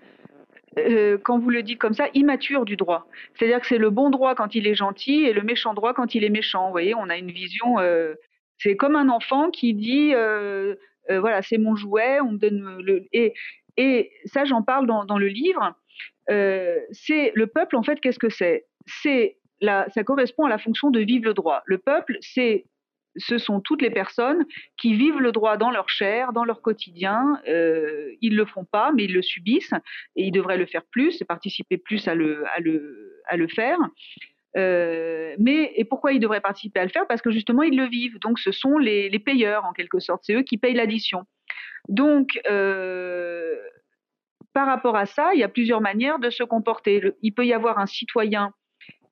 euh, quand vous le dites comme ça, immature du droit. C'est-à-dire que c'est le bon droit quand il est gentil et le méchant droit quand il est méchant. Vous voyez, on a une vision. Euh, c'est comme un enfant qui dit, euh, voilà, c'est mon jouet, on me donne le. Et, et ça, j'en parle dans, le livre. c'est le peuple, en fait, qu'est-ce que c'est? C'est ça correspond à la fonction de vivre le droit. Le peuple, c'est ce sont toutes les personnes qui vivent le droit dans leur chair, dans leur quotidien. Euh, ils ne le font pas, mais ils le subissent et ils devraient le faire plus participer plus à le, à le, à le faire. Euh, mais et pourquoi ils devraient participer à le faire? Parce que justement ils le vivent. Donc ce sont les, payeurs en quelque sorte. C'est eux qui payent l'addition. Donc euh, par rapport à ça, il y a plusieurs manières de se comporter. il peut y avoir un citoyen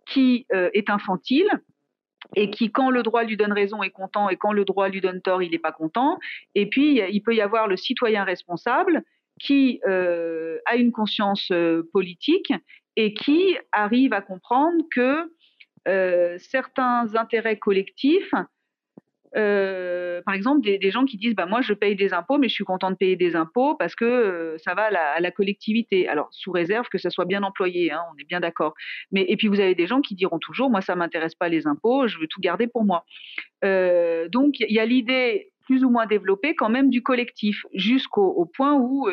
qui est infantile, et qui, quand le droit lui donne raison, est content, et quand le droit lui donne tort, il n'est pas content. Et puis, il peut y avoir le citoyen responsable qui euh, a une conscience euh, politique et qui arrive à comprendre que euh, certains intérêts collectifs euh, par exemple, des, gens qui disent bah, Moi, je paye des impôts, mais je suis content de payer des impôts parce que euh, ça va à la, collectivité. Alors, sous réserve que ça soit bien employé, hein, on est bien d'accord. Mais Et puis, vous avez des gens qui diront toujours Moi, ça ne m'intéresse pas les impôts, je veux tout garder pour moi. Donc, il y a l'idée plus ou moins développée quand même du collectif, jusqu'au point où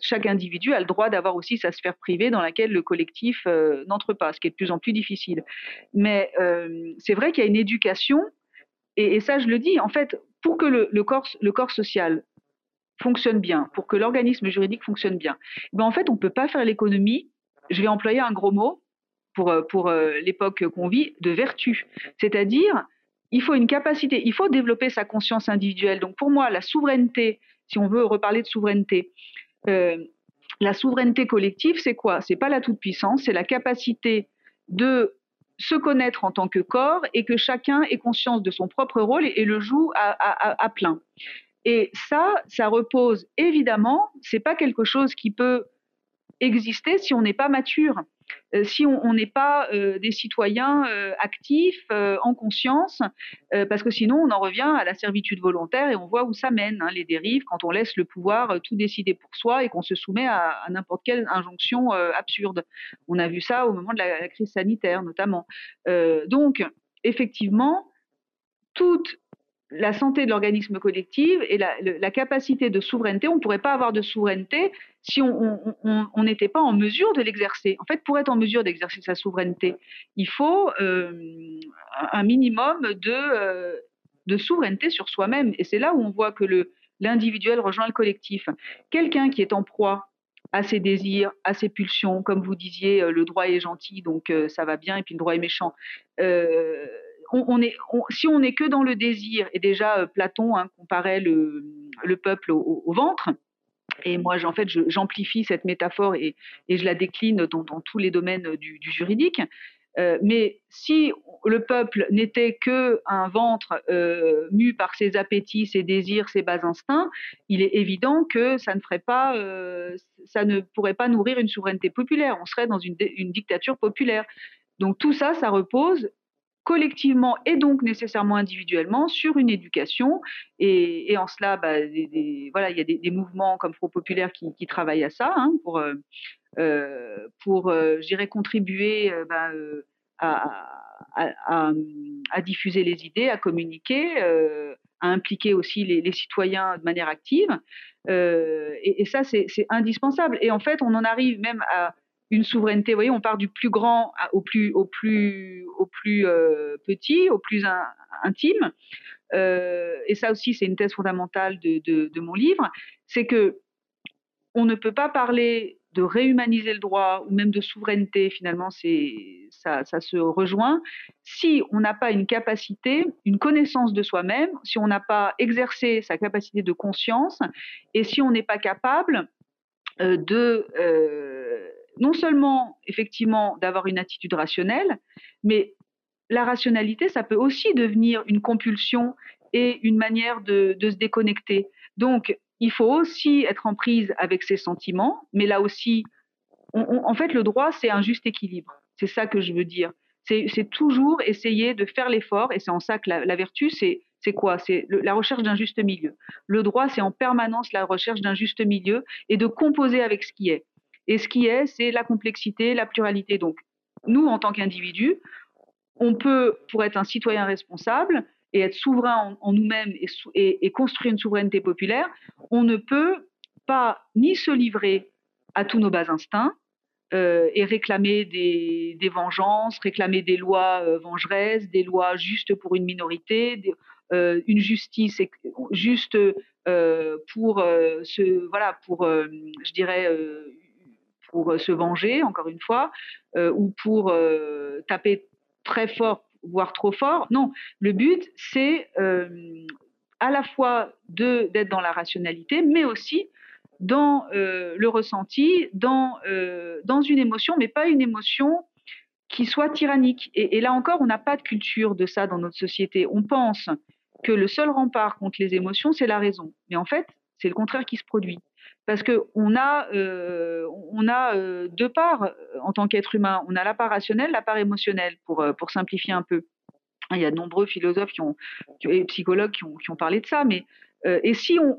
chaque individu a le droit d'avoir aussi sa sphère privée dans laquelle le collectif euh, n'entre pas, ce qui est de plus en plus difficile. Mais euh, c'est vrai qu'il y a une éducation, et, ça je le dis, en fait, pour que le, corps, social fonctionne bien, pour que l'organisme juridique fonctionne bien, ben en fait, on ne peut pas faire l'économie, je vais employer un gros mot pour, euh, pour l'époque qu'on vit, de vertu. C'est-à-dire, il faut une capacité, il faut développer sa conscience individuelle. Donc pour moi, la souveraineté, si on veut reparler de souveraineté, euh, la souveraineté collective, c'est quoi? C'est pas la toute-puissance, c'est la capacité de se connaître en tant que corps et que chacun ait conscience de son propre rôle et, le joue à, plein. Et ça, ça repose évidemment, c'est pas quelque chose qui peut exister si on n'est pas mature. Euh, si on n'est pas euh, des citoyens euh, actifs, en conscience, parce que sinon on en revient à la servitude volontaire et on voit où ça mène, hein, les dérives, quand on laisse le pouvoir tout décider pour soi et qu'on se soumet à, n'importe quelle injonction absurde. On a vu ça au moment de la crise sanitaire notamment. donc, effectivement, toute la santé de l'organisme collectif et la, capacité de souveraineté, on ne pourrait pas avoir de souveraineté si on n'était pas en mesure de l'exercer. En fait, pour être en mesure d'exercer sa souveraineté, il faut euh, un minimum de, euh, de souveraineté sur soi-même. Et c'est là où on voit que l'individuel rejoint le collectif. Quelqu'un qui est en proie à ses désirs, à ses pulsions, comme vous disiez, euh, le droit est gentil, donc ça va bien, et puis le droit est méchant si on n'est que dans le désir, et déjà euh, Platon hein, comparait le, peuple au, ventre, et moi, en fait, j'amplifie cette métaphore et, je la décline dans, tous les domaines du, juridique. Euh, mais si le peuple n'était que un ventre euh, mu par ses appétits, ses désirs, ses bas instincts, il est évident que ça ne ferait pas, ça ne pourrait pas nourrir une souveraineté populaire. On serait dans une dictature populaire. Donc tout ça, ça repose collectivement et donc nécessairement individuellement sur une éducation. Et, en cela, bah, voilà, il y a des, mouvements comme Front Populaire qui, travaillent à ça hein, pour, euh, euh, pour euh, contribuer bah, à, diffuser les idées, à communiquer, à impliquer aussi les, citoyens de manière active. et, ça, c'est indispensable. Et en fait, on en arrive même à une souveraineté. Vous voyez, on part du plus grand au plus, au plus, au plus euh, petit, au plus intime. Euh, et ça aussi, c'est une thèse fondamentale de, mon livre, c'est que on ne peut pas parler de réhumaniser le droit ou même de souveraineté. Finalement, ça se rejoint si on n'a pas une capacité, une connaissance de soi-même, si on n'a pas exercé sa capacité de conscience et si on n'est pas capable euh, de non seulement effectivement d'avoir une attitude rationnelle, mais la rationalité, ça peut aussi devenir une compulsion et une manière de, se déconnecter. Donc, il faut aussi être en prise avec ses sentiments, mais là aussi, en fait, le droit, c'est un juste équilibre. C'est ça que je veux dire. C'est toujours essayer de faire l'effort, et c'est en ça que la, vertu, c'est quoi? C'est la recherche d'un juste milieu. Le droit, c'est en permanence la recherche d'un juste milieu et de composer avec ce qui est. Et ce qui est, c'est la complexité, la pluralité. Donc, nous, en tant qu'individus, on peut, pour être un citoyen responsable et être souverain en, nous-mêmes et, construire une souveraineté populaire, on ne peut pas ni se livrer à tous nos bas instincts euh, et réclamer des, vengeances, réclamer des lois euh, vengeresses, des lois justes pour une minorité, euh, une justice juste pour ce, voilà, pour, je dirais, pour euh, se venger, encore une fois, euh, ou pour euh, taper très fort, voire trop fort. Non, le but, c'est à la fois d'être dans la rationalité, mais aussi dans le ressenti, dans, dans une émotion, mais pas une émotion qui soit tyrannique. Et, et là encore, on n'a pas de culture de ça dans notre société. On pense que le seul rempart contre les émotions, c'est la raison. Mais en fait, c'est le contraire qui se produit parce qu'on a, euh, on a euh, deux parts euh, en tant qu'être humain. On a la part rationnelle, la part émotionnelle, pour, pour simplifier un peu. Il y a de nombreux philosophes et psychologues qui ont, parlé de ça, mais et si on,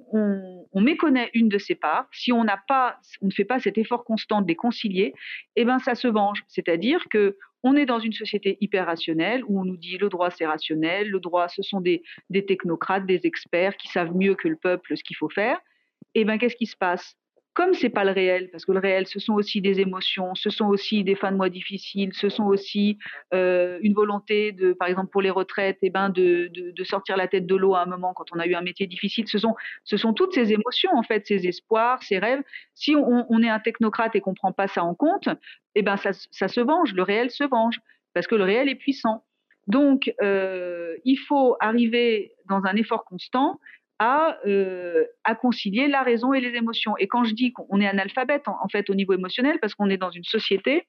on, méconnaît une de ces parts, si on n'a pas, on ne fait pas cet effort constant de les concilier, eh ben ça se venge. C'est-à-dire que on est dans une société hyper rationnelle où on nous dit le droit c'est rationnel, le droit ce sont des technocrates, des experts qui savent mieux que le peuple ce qu'il faut faire et eh ben qu'est-ce qui se passe? Comme c'est pas le réel, parce que le réel, ce sont aussi des émotions, ce sont aussi des fins de mois difficiles, ce sont aussi euh, une volonté de, par exemple pour les retraites, et eh ben de, sortir la tête de l'eau à un moment quand on a eu un métier difficile. Ce sont, toutes ces émotions en fait, ces espoirs, ces rêves. Si on, est un technocrate et qu'on prend pas ça en compte, eh ben ça, ça se venge, le réel se venge, parce que le réel est puissant. Donc, euh, il faut arriver dans un effort constant à, euh, à concilier la raison et les émotions. Et quand je dis qu'on est analphabète, en, fait, au niveau émotionnel, parce qu'on est dans une société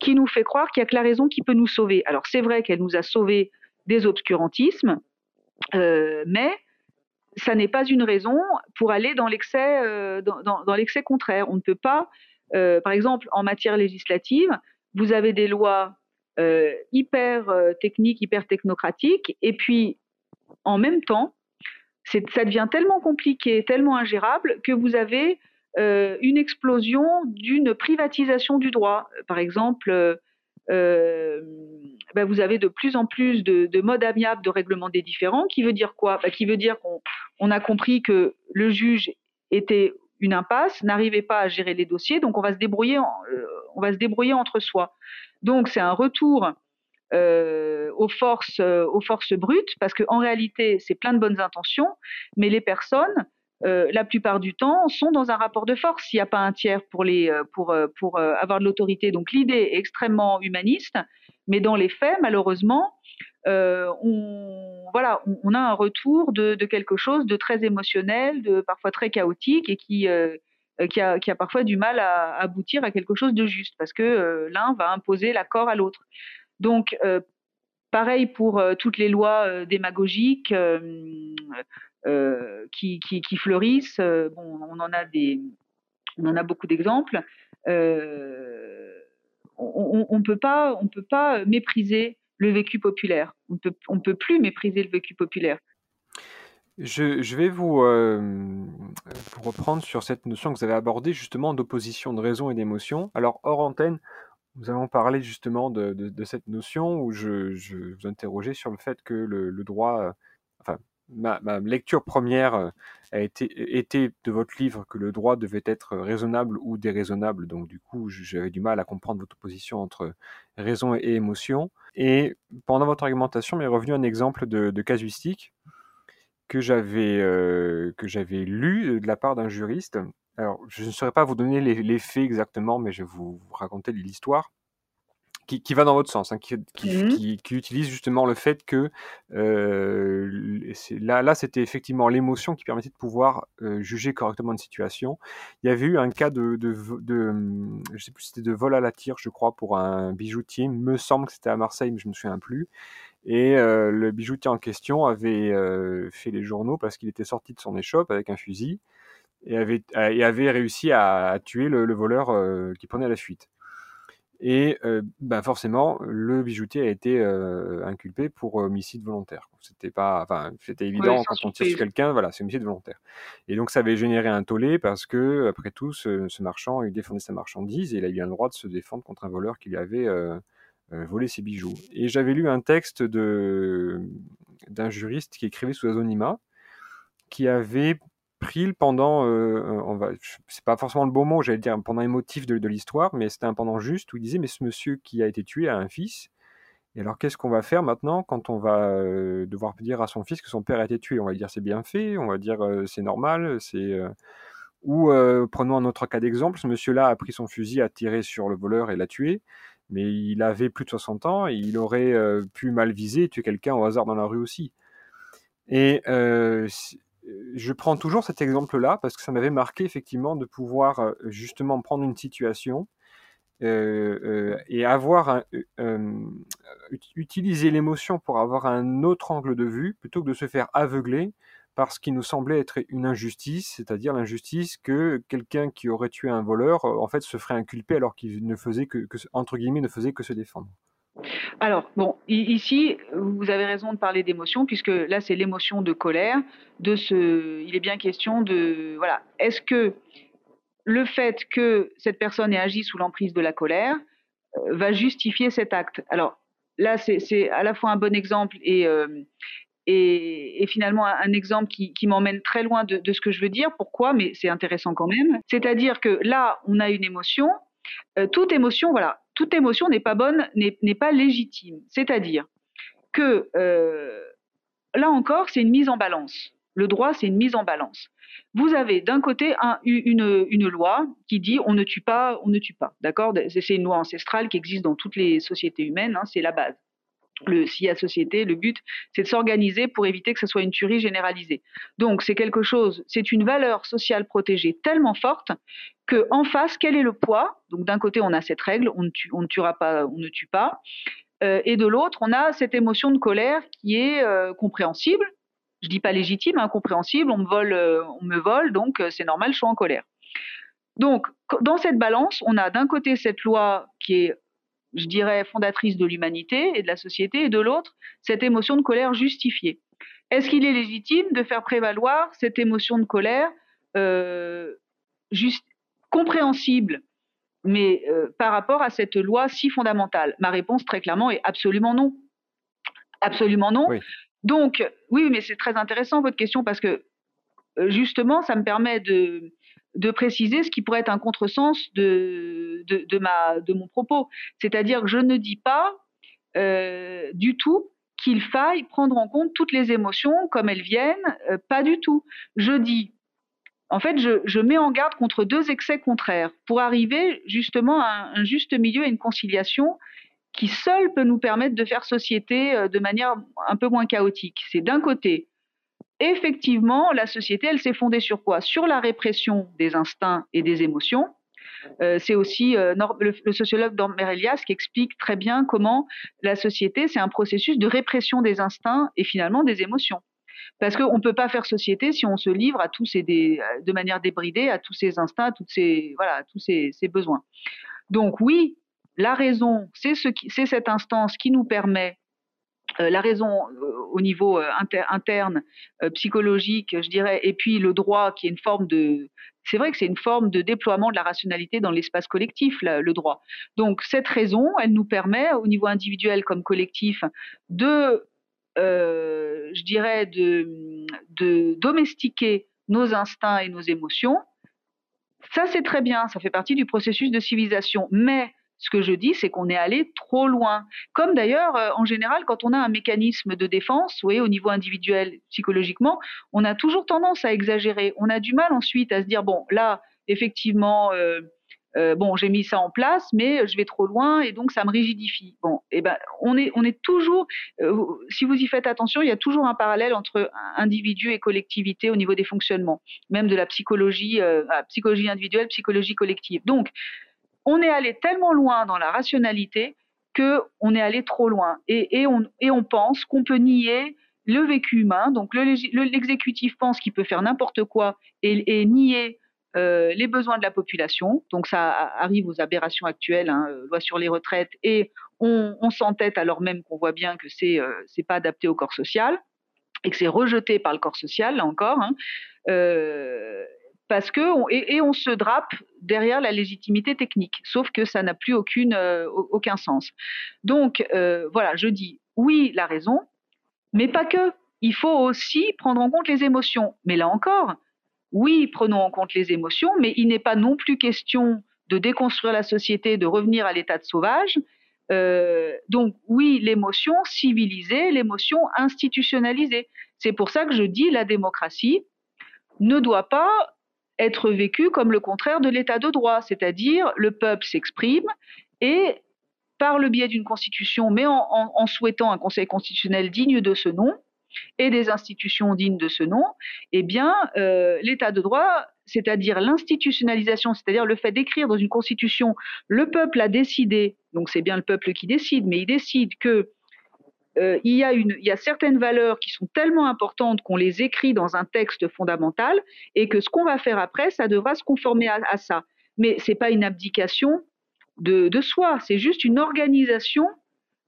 qui nous fait croire qu'il n'y a que la raison qui peut nous sauver. Alors, c'est vrai qu'elle nous a sauvés des obscurantismes, euh, mais ça n'est pas une raison pour aller dans l'excès, euh, dans, dans, dans l'excès contraire. On ne peut pas, euh, par exemple, en matière législative, vous avez des lois euh, hyper euh, techniques, hyper technocratiques, et puis en même temps, ça devient tellement compliqué, tellement ingérable que vous avez euh, une explosion d'une privatisation du droit. Par exemple, euh, ben vous avez de plus en plus de, de, modes amiables de règlement des différends, qui veut dire quoi? Ben Qui veut dire qu'on a compris que le juge était une impasse, n'arrivait pas à gérer les dossiers, donc on va se débrouiller, euh, on va se débrouiller entre soi. Donc c'est un retour euh, aux forces, euh, aux forces brutes, parce qu'en réalité, c'est plein de bonnes intentions, mais les personnes, euh, la plupart du temps, sont dans un rapport de force. S'il n'y a pas un tiers pour, les, pour, pour avoir de l'autorité, donc l'idée est extrêmement humaniste, mais dans les faits, malheureusement, on, voilà, on, a un retour de, de, quelque chose de très émotionnel, de parfois très chaotique et qui, qui, a, qui a parfois du mal à, aboutir à quelque chose de juste, parce que l'un va imposer l'accord à l'autre. Donc, euh, pareil pour euh, toutes les lois euh, démagogiques qui, fleurissent. bon, on en a des, on en a beaucoup d'exemples. on ne peut pas, on peut pas mépriser le vécu populaire. On peut, on peut plus mépriser le vécu populaire. Je, vais vous, reprendre sur cette notion que vous avez abordée justement d'opposition de raison et d'émotion. Alors hors antenne, nous allons parler justement de, cette notion où je, vous interrogeais sur le fait que le, droit, euh, enfin, ma, lecture première euh, a été, était de votre livre que le droit devait être raisonnable ou déraisonnable. Donc du coup, j'avais du mal à comprendre votre position entre raison et émotion. Et pendant votre argumentation, m'est revenu un exemple de, casuistique euh, que j'avais lu de la part d'un juriste alors, je ne saurais pas vous donner les, les, faits exactement, mais je vais vous, raconter l'histoire. Qui, qui, va dans votre sens, hein, qui, qui, mmh. qui, utilise justement le fait que euh, là, là c'était effectivement l'émotion qui permettait de pouvoir euh, juger correctement une situation. Il y avait eu un cas de, de, de je sais plus, c'était de vol à la tire, je crois, pour un bijoutier. Il me semble que c'était à Marseille, mais je me souviens plus. Et euh, le bijoutier en question avait fait les journaux parce qu'il était sorti de son échoppe avec un fusil et avait, et avait réussi à, à tuer le, le voleur euh, qui prenait la fuite. Et euh, ben forcément, le bijoutier a été euh, inculpé pour homicide volontaire. C'était pas, enfin, c'était évident quand on tire sur quelqu'un, voilà, c'est homicide volontaire. Et donc ça avait généré un tollé parce que après tout, ce, ce, marchand, il défendait sa marchandise et il a eu le droit de se défendre contre un voleur qui lui avait volé ses bijoux. Et j'avais lu un texte de d'un juriste qui écrivait sous anonymat, qui avait pris pendant, euh, on va, c'est pas forcément le bon mot, j'allais dire pendant émotif de, de l'histoire, mais c'était un pendant juste où il disait mais ce monsieur qui a été tué a un fils. Et alors qu'est-ce qu'on va faire maintenant quand on va euh, devoir dire à son fils que son père a été tué? On va dire c'est bien fait, on va dire euh, c'est normal, c'est euh, ou euh, prenons un autre cas d'exemple, ce monsieur-là a pris son fusil, a tiré sur le voleur et l'a tué, mais il avait plus de 60 ans et il aurait euh, pu mal viser et tuer quelqu'un au hasard dans la rue aussi. Et euh, je prends toujours cet exemple-là parce que ça m'avait marqué effectivement de pouvoir euh, justement prendre une situation euh, euh, et avoir un, euh, utiliser l'émotion pour avoir un autre angle de vue plutôt que de se faire aveugler par ce qui nous semblait être une injustice, c'est-à-dire l'injustice que quelqu'un qui aurait tué un voleur en fait se ferait inculper alors qu'il ne faisait que entre guillemets ne faisait que se défendre. Alors, bon, ici, vous avez raison de parler d'émotion, puisque là, c'est l'émotion de colère. De ce, il est bien question de, voilà, est-ce que le fait que cette personne ait agi sous l'emprise de la colère euh, va justifier cet acte? Alors, là, c'est à la fois un bon exemple et, euh, et, finalement un, exemple qui, m'emmène très loin de, ce que je veux dire. Pourquoi? Mais c'est intéressant quand même. C'est-à-dire que là, on a une émotion. Euh, toute émotion, voilà, toute émotion n'est pas bonne, n'est pas légitime. C'est-à-dire que euh, là encore, c'est une mise en balance. Le droit, c'est une mise en balance. Vous avez d'un côté une, loi qui dit on ne tue pas, on ne tue pas. D'accord? C'est une loi ancestrale qui existe dans toutes les sociétés humaines, hein, c'est la base. Le SIA société, le but, c'est de s'organiser pour éviter que ce soit une tuerie généralisée. Donc, c'est quelque chose, c'est une valeur sociale protégée tellement forte que en face, quel est le poids? Donc, d'un côté, on a cette règle, on ne, on ne tuera pas, on ne tue pas. Euh, et de l'autre, on a cette émotion de colère qui est euh, compréhensible. Je dis pas légitime, incompréhensible. On me vole, euh, on me vole, donc c'est normal, je suis en colère. Donc, dans cette balance, on a d'un côté cette loi qui est, je dirais, fondatrice de l'humanité et de la société, et de l'autre, cette émotion de colère justifiée. Est-ce qu'il est légitime de faire prévaloir cette émotion de colère juste compréhensible mais euh, par rapport à cette loi si fondamentale? Ma réponse très clairement est absolument non. Absolument non. Donc, oui, mais c'est très intéressant votre question parce que euh, justement, ça me permet de, de préciser ce qui pourrait être un contresens de, de, ma, de mon propos. C'est-à-dire que je ne dis pas euh, du tout qu'il faille prendre en compte toutes les émotions comme elles viennent, pas du tout. Je dis en fait, je, mets en garde contre deux excès contraires pour arriver justement à un, juste milieu et une conciliation qui seul peut nous permettre de faire société euh, de manière un peu moins chaotique. C'est d'un côté, effectivement, la société, elle s'est fondée sur quoi? Sur la répression des instincts et des émotions. Euh, c'est aussi euh, le, sociologue Dormer Elias qui explique très bien comment la société, c'est un processus de répression des instincts et finalement des émotions. Parce qu'on ne peut pas faire société si on se livre à tous ces de manière débridée à tous ces instincts, à, toutes ces, voilà, tous ces, besoins. Donc oui, la raison, c'est ce c'est cette instance qui nous permet euh, la raison euh, au niveau euh, interne, psychologique, je dirais, et puis le droit qui est une forme de... C'est vrai que c'est une forme de déploiement de la rationalité dans l'espace collectif, le droit. Donc cette raison, elle nous permet, au niveau individuel comme collectif, de euh, je dirais, de, de domestiquer nos instincts et nos émotions. Ça, c'est très bien, ça fait partie du processus de civilisation. Mais ce que je dis, c'est qu'on est allé trop loin. Comme d'ailleurs, euh, en général, quand on a un mécanisme de défense, voyez, au niveau individuel, psychologiquement, on a toujours tendance à exagérer. On a du mal ensuite à se dire, bon, là, effectivement, euh, euh, bon, j'ai mis ça en place, mais je vais trop loin et donc ça me rigidifie. Bon, eh ben, on est, on est toujours, si vous y faites attention, il y a toujours un parallèle entre individu et collectivité au niveau des fonctionnements, même de la psychologie, euh, psychologie individuelle, psychologie collective. Donc, on est allé tellement loin dans la rationalité que on est allé trop loin et, on, pense qu'on peut nier le vécu humain. Donc, l'exécutif pense qu'il peut faire n'importe quoi et, nier euh, les besoins de la population. Donc ça arrive aux aberrations actuelles, hein, euh, loi sur les retraites, et on, s'entête alors même qu'on voit bien que c'est euh, c'est pas adapté au corps social et que c'est rejeté par le corps social là encore. Hein, parce que et, on se drape derrière la légitimité technique, sauf que ça n'a plus aucune, aucun sens. Donc voilà, je dis oui la raison, mais pas que. Il faut aussi prendre en compte les émotions. Mais là encore, oui, prenons en compte les émotions, mais il n'est pas non plus question de déconstruire la société, de revenir à l'état de sauvage. Euh, donc oui, l'émotion civilisée, l'émotion institutionnalisée. C'est pour ça que je dis la démocratie ne doit pas être vécue comme le contraire de l'état de droit, c'est-à-dire le peuple s'exprime et par le biais d'une constitution, mais en souhaitant un conseil constitutionnel digne de ce nom, et des institutions dignes de ce nom, eh bien, euh, l'état de droit, c'est-à-dire l'institutionnalisation, c'est-à-dire le fait d'écrire dans une constitution, le peuple a décidé, donc c'est bien le peuple qui décide, mais il décide que euh, il, y a certaines valeurs qui sont tellement importantes qu'on les écrit dans un texte fondamental et que ce qu'on va faire après, ça devra se conformer à, ça. Mais ce n'est pas une abdication de, soi, c'est juste une organisation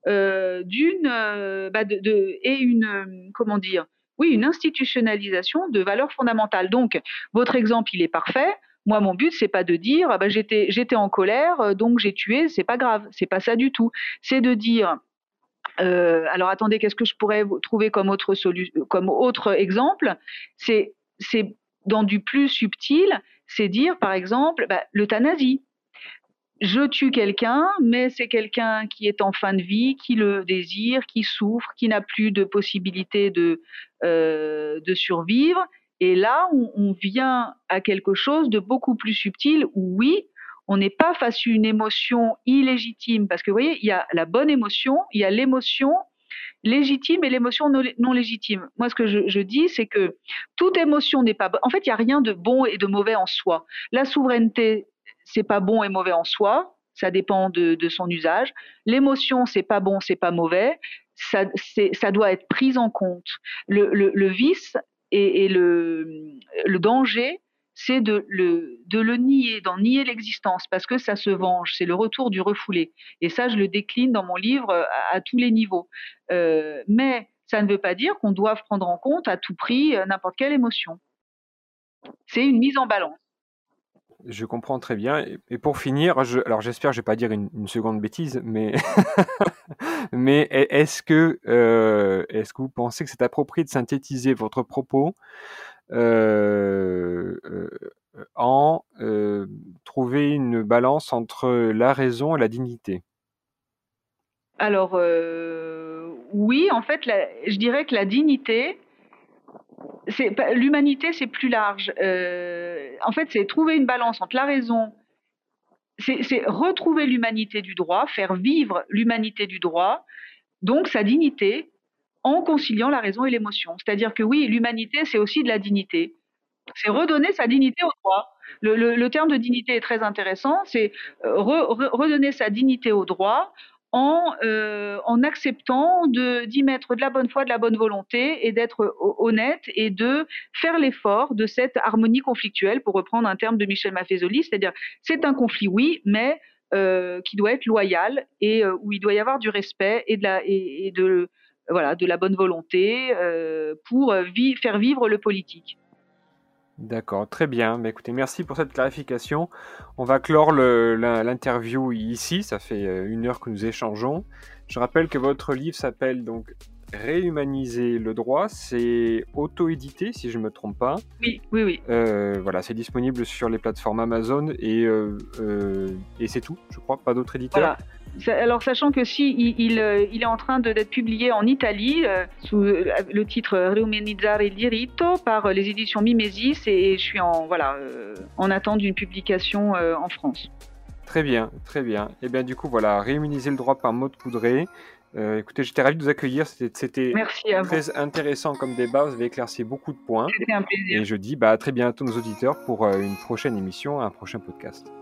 euh, d'une euh, bah et une comment dire oui une institutionnalisation de valeurs fondamentales. Donc votre exemple il est parfait. Moi, mon but, c'est pas de dire, ah bah, j'étais, j'étais en colère, donc j'ai tué, c'est pas grave, c'est pas ça du tout. C'est de dire, alors attendez, qu'est-ce que je pourrais trouver comme autre, exemple? C'est dans du plus subtil, c'est dire par exemple bah, l'euthanasie je tue quelqu'un, mais c'est quelqu'un qui est en fin de vie, qui le désire, qui souffre, qui n'a plus de possibilité de, euh, survivre. Et là, on, vient à quelque chose de beaucoup plus subtil où oui, on n'est pas face à une émotion illégitime, parce que vous voyez, il y a la bonne émotion, il y a l'émotion légitime et l'émotion non, légitime. Moi, ce que je, dis, c'est que toute émotion n'est pas. En fait, il n'y a rien de bon et de mauvais en soi. La souveraineté, c'est pas bon et mauvais en soi, ça dépend de, son usage. L'émotion, c'est pas bon, c'est pas mauvais, ça, doit être pris en compte. Le, vice et, le, danger, c'est de le, de le nier, d'en nier l'existence, parce que ça se venge, c'est le retour du refoulé. Et ça, je le décline dans mon livre à, tous les niveaux. Euh, mais ça ne veut pas dire qu'on doive prendre en compte à tout prix euh, n'importe quelle émotion. C'est une mise en balance. Je comprends très bien. Et pour finir, alors j'espère que je vais pas dire une, seconde bêtise, mais mais est-ce que euh, est-ce que vous pensez que c'est approprié de synthétiser votre propos? euh, euh, en trouver une balance entre la raison et la dignité Alors oui, en fait, je dirais que la dignité, l'humanité, c'est plus large. Euh, en fait, c'est trouver une balance entre la raison, c'est retrouver l'humanité du droit, faire vivre l'humanité du droit, donc sa dignité, en conciliant la raison et l'émotion. C'est-à-dire que oui, l'humanité, c'est aussi de la dignité. C'est redonner sa dignité au droit. Le, terme de dignité est très intéressant. C'est euh, redonner sa dignité au droit en, euh, en acceptant d'y mettre de la bonne foi, de la bonne volonté et d'être honnête et de faire l'effort de cette harmonie conflictuelle, pour reprendre un terme de Michel Maffezoli, c'est-à-dire c'est un conflit, oui, mais euh, qui doit être loyal et où il doit y avoir du respect et, de, voilà, de la bonne volonté pour faire vivre le politique. D'accord, très bien. Mais écoutez, merci pour cette clarification. On va clore l'interview ici. Ça fait euh, une heure que nous échangeons. Je rappelle que votre livre s'appelle donc Réhumaniser le droit. C'est auto-édité, si je ne me trompe pas. Oui, oui, oui. Euh, voilà, c'est disponible sur les plateformes Amazon et, euh, et c'est tout, je crois, pas d'autres éditeurs? Voilà. Alors, sachant que si il, euh, il, est en train d'être publié en Italie euh, sous euh, le titre Reumanizzare il diritto par les éditions Mimesis et, je suis en voilà en attente d'une publication en France. Très bien, très bien. Et eh bien du coup voilà, réimmuniser le droit par Maud Coudray. écoutez, j'étais ravi de vous accueillir. C'était très intéressant comme débat. Vous avez éclairci beaucoup de points. C'était un plaisir. Et je dis bah, à très bientôt nos auditeurs pour une prochaine émission, un prochain podcast.